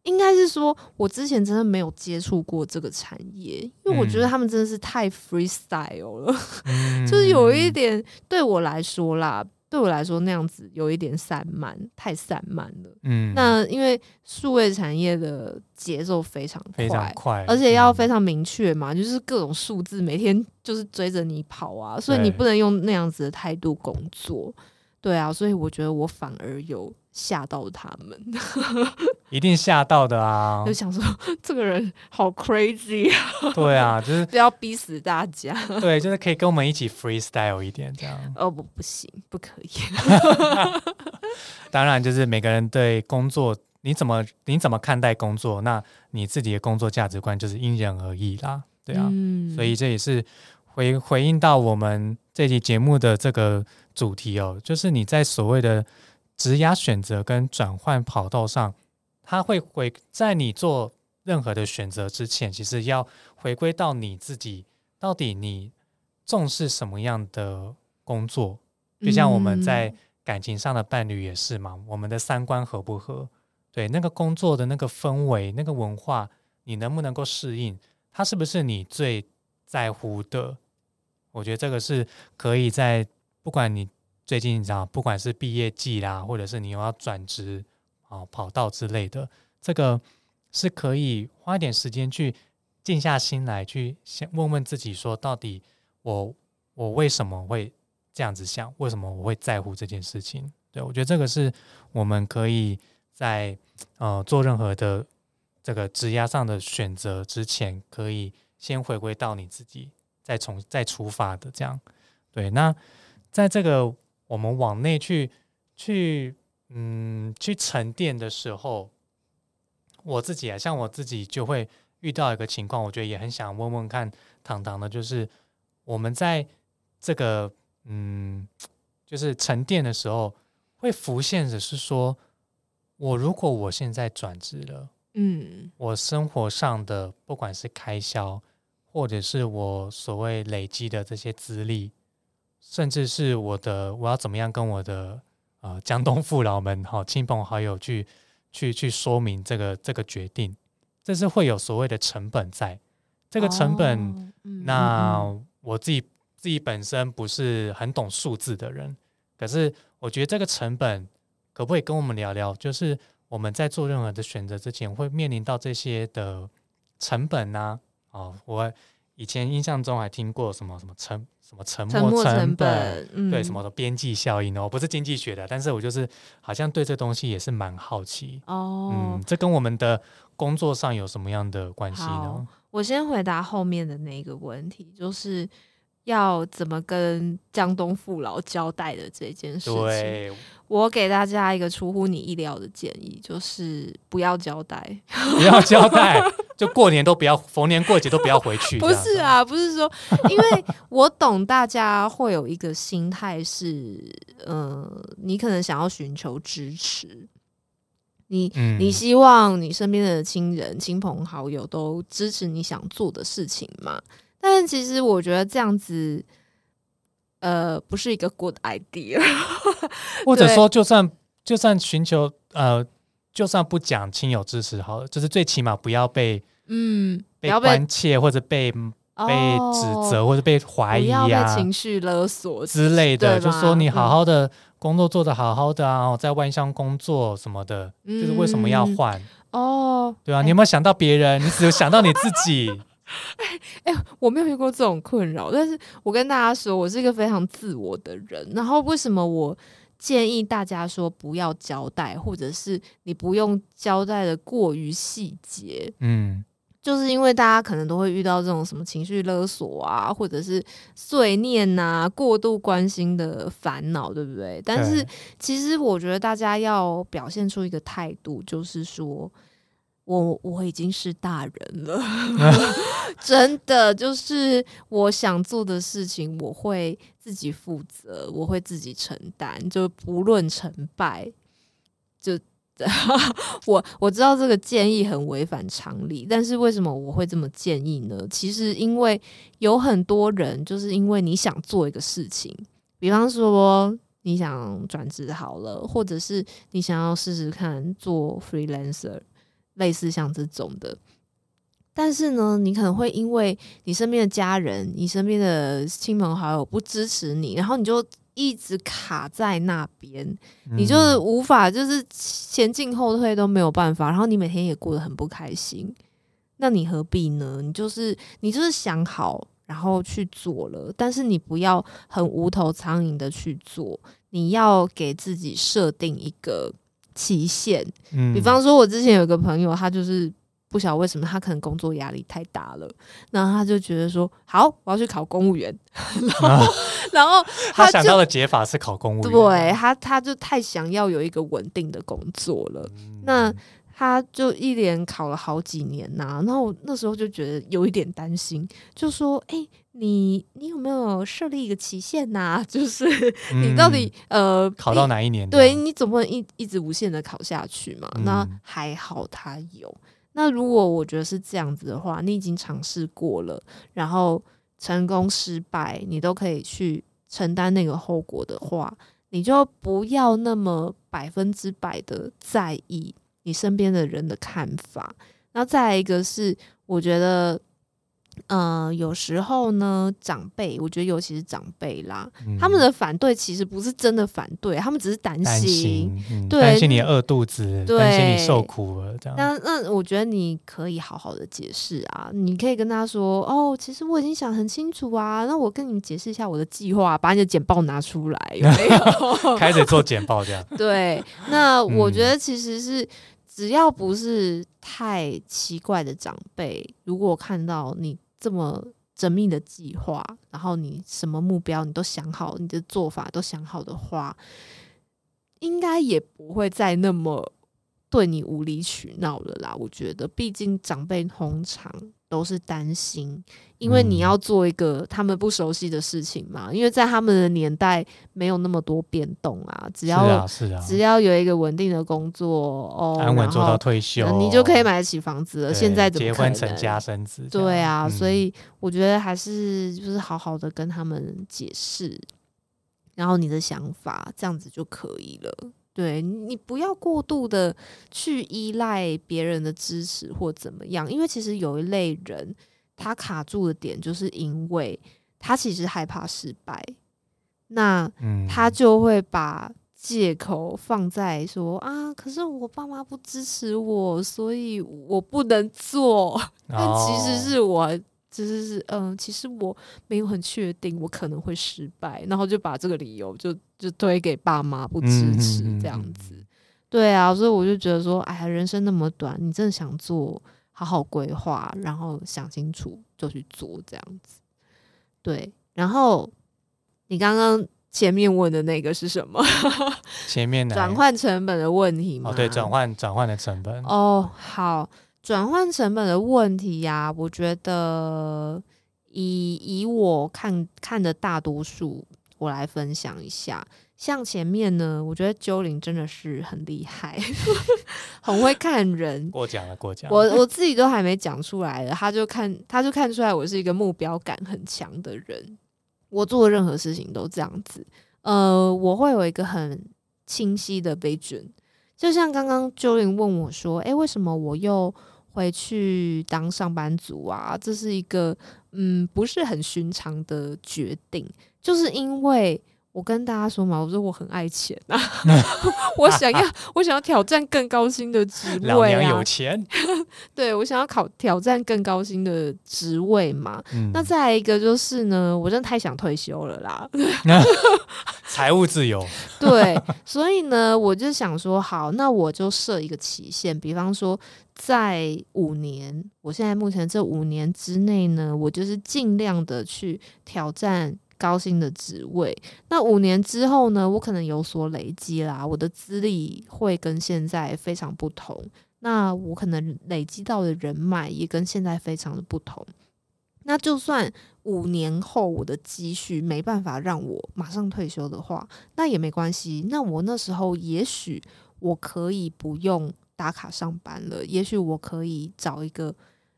应该是说，我之前真的没有接触过这个产业，因为我觉得他们真的是太 freestyle 了，[laughs] 就是有一点对我来说啦。对我来说，那样子有一点散漫，太散漫了。嗯，那因为数位产业的节奏非常非常快，而且要非常明确嘛，就是各种数字每天就是追着你跑啊，所以你不能用那样子的态度工作。对啊，所以我觉得我反而有吓到他们，一定吓到的啊！就想说 [laughs] 这个人好 crazy 啊！对啊，就是 [laughs] 不要逼死大家。对，就是可以跟我们一起 freestyle 一点这样。哦不，不行，不可以。[laughs] 当然，就是每个人对工作，你怎么你怎么看待工作，那你自己的工作价值观就是因人而异啦。对啊，所以这也是回回应到我们这期节目的这个主题哦，就是你在所谓的职涯选择跟转换跑道上，它会回在你做任何的选择之前，其实要回归到你自己，到底你重视什么样的工作？就像我们在感情上的伴侣也是嘛，我们的三观合不合？对，那个工作的那个氛围、那个文化，你能不能够适应？它是不是你最在乎的？我觉得这个是可以在不管你最近你知道，不管是毕业季啦，或者是你又要转职啊、跑道之类的，这个是可以花一点时间去静下心来，去先问问自己，说到底我我为什么会这样子想？为什么我会在乎这件事情？对我觉得这个是我们可以在呃做任何的。这个质押上的选择之前，可以先回归到你自己，再从再出发的这样。对，那在这个我们往内去去嗯去沉淀的时候，我自己啊，像我自己就会遇到一个情况，我觉得也很想问问看糖糖的，就是我们在这个嗯就是沉淀的时候，会浮现的是说，我如果我现在转职了。嗯，我生活上的不管是开销，或者是我所谓累积的这些资历，甚至是我的我要怎么样跟我的呃江东父老们哈亲朋好友去去去说明这个这个决定，这是会有所谓的成本在。这个成本，那我自己自己本身不是很懂数字的人，可是我觉得这个成本可不可以跟我们聊聊？就是。我们在做任何的选择之前，会面临到这些的成本呢？哦，我以前印象中还听过什么什么沉什么沉没成本，对什么的边际效应哦，不是经济学的，但是我就是好像对这东西也是蛮好奇哦。嗯，这跟我们的工作上有什么样的关系呢？我先回答后面的那个问题，就是要怎么跟江东父老交代的这件事情。我给大家一个出乎你意料的建议，就是不要交代，[laughs] 不要交代，就过年都不要，逢年过节都不要回去。[laughs] 不是啊，不是说，因为我懂大家会有一个心态是，呃，你可能想要寻求支持，你你希望你身边的亲人、亲朋好友都支持你想做的事情嘛？但是其实我觉得这样子。呃，不是一个 good idea，[laughs] 或者说，就算就算寻求呃，就算不讲亲友支持，好，了，就是最起码不要被嗯被关切或者被被指责或者被怀疑啊，情绪勒索之类的，就说你好好的工作做得好好的啊，在外乡工作什么的，就是为什么要换哦？对啊，你有没有想到别人？你只有想到你自己。[laughs] [laughs] 哎哎，我没有遇过这种困扰，但是我跟大家说，我是一个非常自我的人。然后为什么我建议大家说不要交代，或者是你不用交代的过于细节？嗯，就是因为大家可能都会遇到这种什么情绪勒索啊，或者是碎念呐，过度关心的烦恼，对不对？但是其实我觉得大家要表现出一个态度，就是说。我我已经是大人了，[laughs] 真的就是我想做的事情，我会自己负责，我会自己承担，就不论成败。就 [laughs] 我我知道这个建议很违反常理，但是为什么我会这么建议呢？其实因为有很多人就是因为你想做一个事情，比方说你想转职好了，或者是你想要试试看做 freelancer。类似像这种的，但是呢，你可能会因为你身边的家人、你身边的亲朋好友不支持你，然后你就一直卡在那边，你就是无法就是前进后退都没有办法，然后你每天也过得很不开心。那你何必呢？你就是你就是想好，然后去做了，但是你不要很无头苍蝇的去做，你要给自己设定一个。期限。嗯，比方说，我之前有个朋友，他就是不晓得为什么，他可能工作压力太大了，然后他就觉得说，好，我要去考公务员。[laughs] 然后，[laughs] 然后他想到的解法是考公务员。对他，他就太想要有一个稳定的工作了。那他就一连考了好几年呐，然后那时候就觉得有一点担心，就说：“哎，你你有没有设立一个期限呐？就是你到底呃考到哪一年？对你总不能一一直无限的考下去嘛？那还好他有。那如果我觉得是这样子的话，你已经尝试过了，然后成功失败，你都可以去承担那个后果的话，你就不要那么百分之百的在意。”你身边的人的看法，那再来一个是，我觉得，呃，有时候呢，长辈，我觉得尤其是长辈啦，他们的反对其实不是真的反对，他们只是担心，对，担心你饿肚子，担心你受苦了这样。那那我觉得你可以好好的解释啊，你可以跟他说，哦，其实我已经想很清楚啊，那我跟你解释一下我的计划，把你的简报拿出来，有没有？[laughs] 开始做简报这样。[laughs] 对，那我觉得其实是。只要不是太奇怪的长辈，如果看到你这么缜密的计划，然后你什么目标你都想好，你的做法都想好的话，应该也不会再那么对你无理取闹了啦。我觉得，毕竟长辈通常。都是担心，因为你要做一个他们不熟悉的事情嘛。因为在他们的年代没有那么多变动啊，只要只要有一个稳定的工作哦，安稳做到退休，你就可以买得起房子了。现在结婚成家生子，对啊，所以我觉得还是就是好好的跟他们解释，然后你的想法这样子就可以了。对你不要过度的去依赖别人的支持或怎么样，因为其实有一类人，他卡住的点就是因为他其实害怕失败，那他就会把借口放在说啊，可是我爸妈不支持我，所以我不能做，但其实是我。只是是嗯，其实我没有很确定，我可能会失败，然后就把这个理由就就推给爸妈不支持这样子。对啊，所以我就觉得说，哎呀，人生那么短，你真的想做，好好规划，然后想清楚就去做这样子。对，然后你刚刚前面问的那个是什么？[laughs] 前面的转换成本的问题吗？哦，对，转换转换的成本。哦，好。转换成本的问题呀，我觉得以以我看看的大多数，我来分享一下。像前面呢，我觉得九零真的是很厉害，[laughs] 很会看人。过奖了，过奖。我我自己都还没讲出来，他就看他就看出来我是一个目标感很强的人。我做任何事情都这样子，呃，我会有一个很清晰的标准。就像刚刚鸠林问我说：“哎，为什么我又？”回去当上班族啊，这是一个嗯不是很寻常的决定，就是因为我跟大家说嘛，我说我很爱钱啊，[laughs] 我想要我想要挑战更高薪的职位啊，老娘有钱，[laughs] 对我想要考挑战更高薪的职位嘛。那再一个就是呢，我真的太想退休了啦，[laughs] 财务自由。[laughs] 对，所以呢，我就想说，好，那我就设一个期限，比方说。在五年，我现在目前这五年之内呢，我就是尽量的去挑战高薪的职位。那五年之后呢，我可能有所累积啦，我的资历会跟现在非常不同。那我可能累积到的人脉也跟现在非常的不同。那就算五年后我的积蓄没办法让我马上退休的话，那也没关系。那我那时候也许我可以不用。打卡上班了，也许我可以找一个，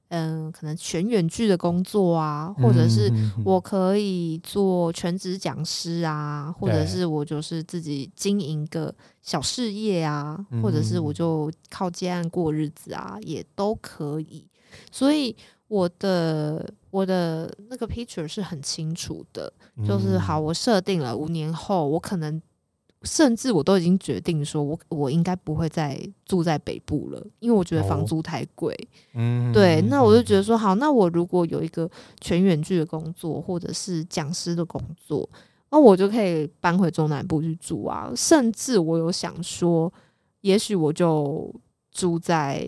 嗯，可能全远距的工作啊，或者是我可以做全职讲师啊，或者是我就是自己经营个小事业啊，或者是我就靠接案过日子啊，也都可以。所以我的我的那个 picture 是很清楚的，就是好，我设定了五年后，我可能。甚至我都已经决定说，我我应该不会再住在北部了，因为我觉得房租太贵。嗯，对，那我就觉得说，好，那我如果有一个全远距的工作，或者是讲师的工作，那我就可以搬回中南部去住啊。甚至我有想说，也许我就住在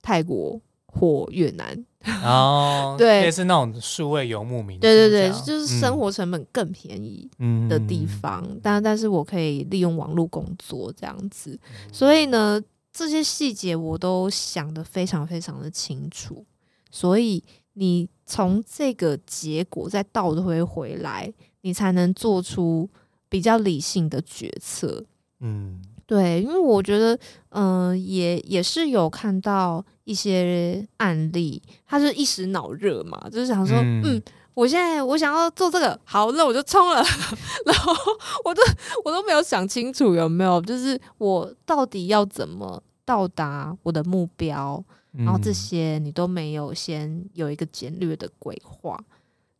泰国或越南。哦，对，也是那种数位游牧民，对对对，就是生活成本更便宜的地方，但但是我可以利用网络工作这样子，所以呢，这些细节我都想得非常非常的清楚，所以你从这个结果再倒推回来，你才能做出比较理性的决策，嗯。对，因为我觉得，嗯，也也是有看到一些案例，他就一时脑热嘛，就是想说，嗯，我现在我想要做这个，好，那我就冲了，[laughs] 然后我都我都没有想清楚有没有，就是我到底要怎么到达我的目标，然后这些你都没有先有一个简略的规划。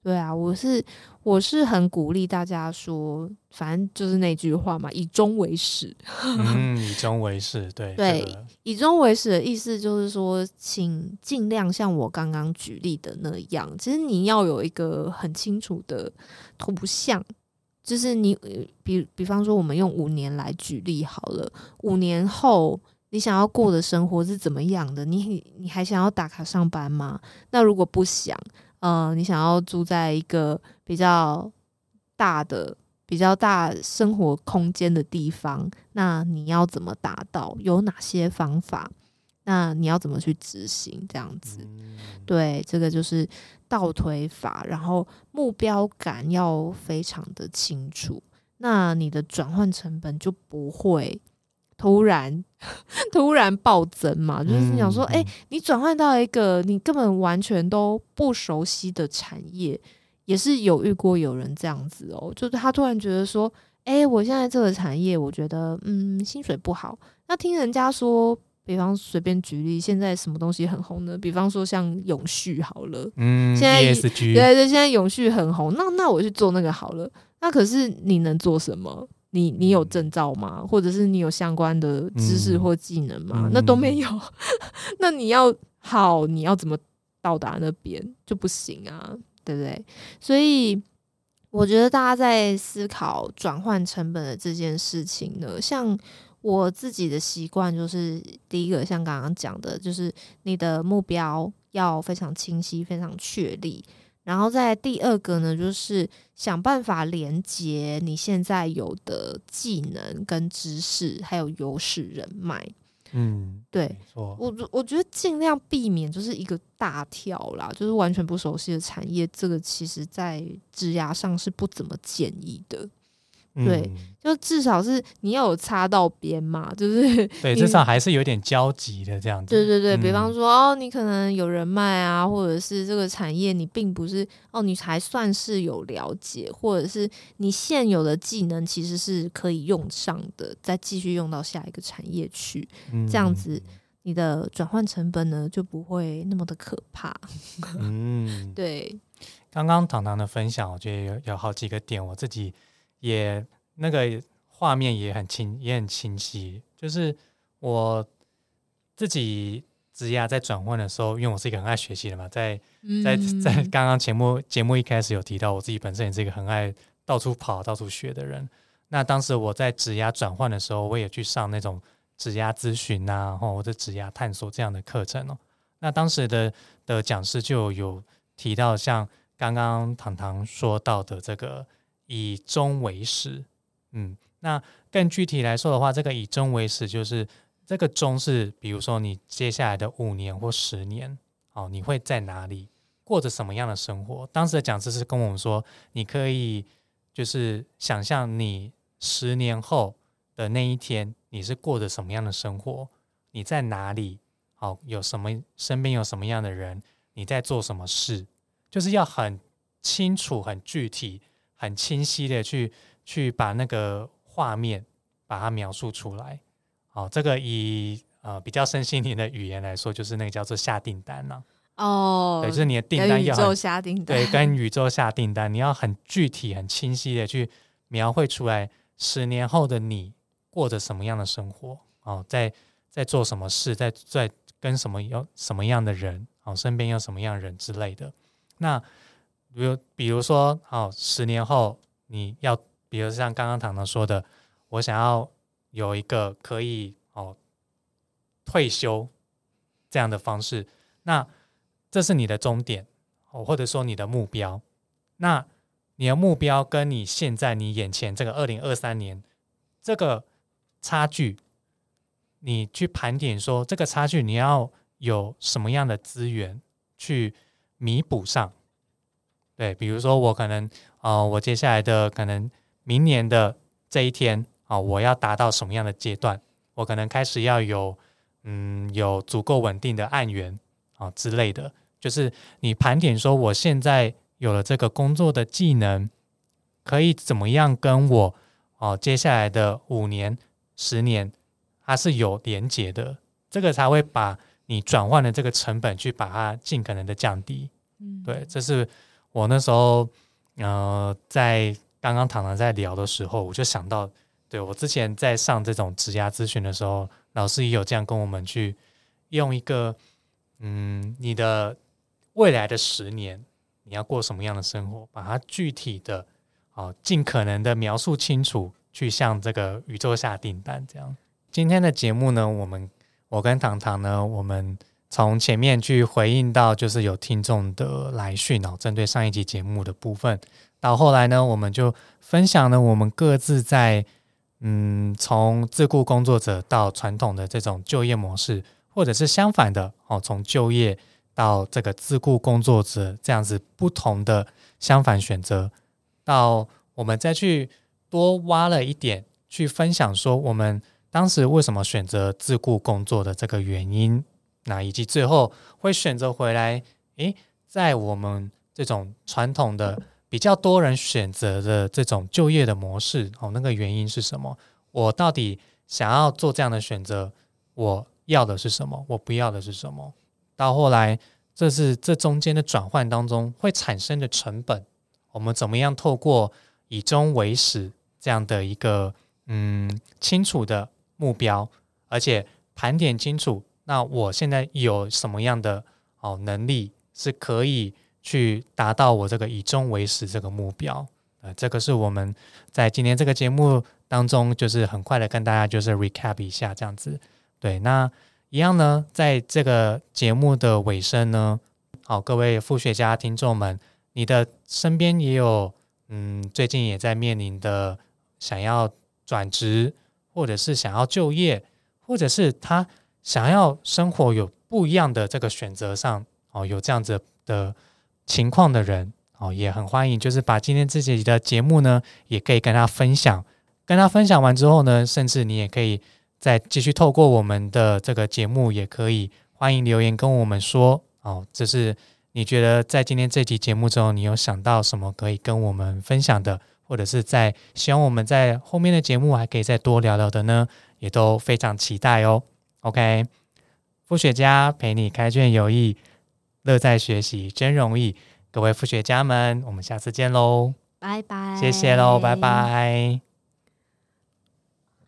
对啊，我是我是很鼓励大家说，反正就是那句话嘛，以终为始。[laughs] 嗯，以终为始，对对，以终为始的意思就是说，请尽量像我刚刚举例的那样，其实你要有一个很清楚的图像，就是你比比方说，我们用五年来举例好了，五年后你想要过的生活是怎么样的？你你还想要打卡上班吗？那如果不想。呃，你想要住在一个比较大的、比较大生活空间的地方，那你要怎么达到？有哪些方法？那你要怎么去执行？这样子，对，这个就是倒推法，然后目标感要非常的清楚，那你的转换成本就不会。突然，[laughs] 突然暴增嘛，就是想说，哎，你转换到一个你根本完全都不熟悉的产业，也是有遇过有人这样子哦，就是他突然觉得说，哎，我现在这个产业，我觉得，嗯，薪水不好。那听人家说，比方随便举例，现在什么东西很红呢？比方说像永续好了，嗯，现在对对，现在永续很红，那那我去做那个好了。那可是你能做什么？你你有证照吗？或者是你有相关的知识或技能吗？那都没有，[laughs] 那你要好，你要怎么到达那边就不行啊，对不对？所以我觉得大家在思考转换成本的这件事情呢，像我自己的习惯就是第一个，像刚刚讲的，就是你的目标要非常清晰、非常确立。然后在第二个呢，就是想办法连接你现在有的技能跟知识，还有优势人脉。嗯，对，我我觉得尽量避免就是一个大跳啦，就是完全不熟悉的产业，这个其实在职涯上是不怎么建议的。对，就至少是你要有擦到边嘛，就是对，至少还是有点交集的这样子。对对对，比方说哦，你可能有人脉啊，或者是这个产业你并不是哦，你还算是有了解，或者是你现有的技能其实是可以用上的，再继续用到下一个产业去，这样子你的转换成本呢就不会那么的可怕。嗯，[laughs] 对。刚刚糖糖的分享，我觉得有有好几个点，我自己。也那个画面也很清，也很清晰。就是我自己职业在转换的时候，因为我是一个很爱学习的嘛，在在在刚刚节目节目一开始有提到，我自己本身也是一个很爱到处跑、到处学的人。那当时我在职涯转换的时候，我也去上那种职涯咨询呐，或者职涯探索这样的课程哦。那当时的的讲师就有提到，像刚刚糖糖说到的这个。以终为始，嗯，那更具体来说的话，这个以终为始就是这个终是，比如说你接下来的五年或十年，哦，你会在哪里过着什么样的生活？当时的讲师是跟我们说，你可以就是想象你十年后的那一天，你是过着什么样的生活？你在哪里？好，有什么身边有什么样的人？你在做什么事？就是要很清楚、很具体。很清晰的去去把那个画面把它描述出来，好，这个以呃比较身心灵的语言来说，就是那个叫做下订单了。哦，对，就是你的订单要宇宙下订单，对，跟 [laughs] 宇宙下订单，你要很具体、很清晰的去描绘出来，十年后的你过着什么样的生活，哦，在在做什么事，在在跟什么有什么样的人，哦，身边有什么样的人之类的，那。比如，比如说，哦，十年后你要，比如像刚刚糖糖说的，我想要有一个可以哦退休这样的方式，那这是你的终点哦，或者说你的目标。那你的目标跟你现在你眼前这个二零二三年这个差距，你去盘点说这个差距你要有什么样的资源去弥补上？对，比如说我可能啊，我接下来的可能明年的这一天啊，我要达到什么样的阶段？我可能开始要有嗯有足够稳定的案源啊之类的，就是你盘点说我现在。有了这个工作的技能，可以怎么样跟我哦接下来的五年、十年，它是有连结的，这个才会把你转换的这个成本去把它尽可能的降低。嗯，对，这是我那时候呃在刚刚躺躺在聊的时候，我就想到，对我之前在上这种职涯咨询的时候，老师也有这样跟我们去用一个嗯你的未来的十年。你要过什么样的生活？把它具体的，啊，尽可能的描述清楚，去向这个宇宙下订单。这样，今天的节目呢，我们我跟糖糖呢，我们从前面去回应到，就是有听众的来讯哦，针对上一集节目的部分，到后来呢，我们就分享了我们各自在嗯，从自雇工作者到传统的这种就业模式，或者是相反的哦，从就业。到这个自雇工作者这样子不同的相反选择，到我们再去多挖了一点，去分享说我们当时为什么选择自雇工作的这个原因，那以及最后会选择回来，诶，在我们这种传统的比较多人选择的这种就业的模式，哦，那个原因是什么？我到底想要做这样的选择，我要的是什么？我不要的是什么？到后来，这是这中间的转换当中会产生的成本，我们怎么样透过以终为始这样的一个嗯清楚的目标，而且盘点清楚，那我现在有什么样的哦能力是可以去达到我这个以终为始这个目标？呃，这个是我们在今天这个节目当中，就是很快的跟大家就是 recap 一下这样子，对，那。一样呢，在这个节目的尾声呢，好，各位副学家听众们，你的身边也有，嗯，最近也在面临的想要转职，或者是想要就业，或者是他想要生活有不一样的这个选择上，哦，有这样子的情况的人，哦，也很欢迎，就是把今天自己的节目呢，也可以跟他分享，跟他分享完之后呢，甚至你也可以。再继续透过我们的这个节目，也可以欢迎留言跟我们说哦。这是你觉得在今天这集节目中，你有想到什么可以跟我们分享的，或者是在希望我们在后面的节目还可以再多聊聊的呢？也都非常期待哦。OK，复学家陪你开卷有益，乐在学习真容易。各位复学家们，我们下次见喽！拜拜，谢谢喽，拜拜。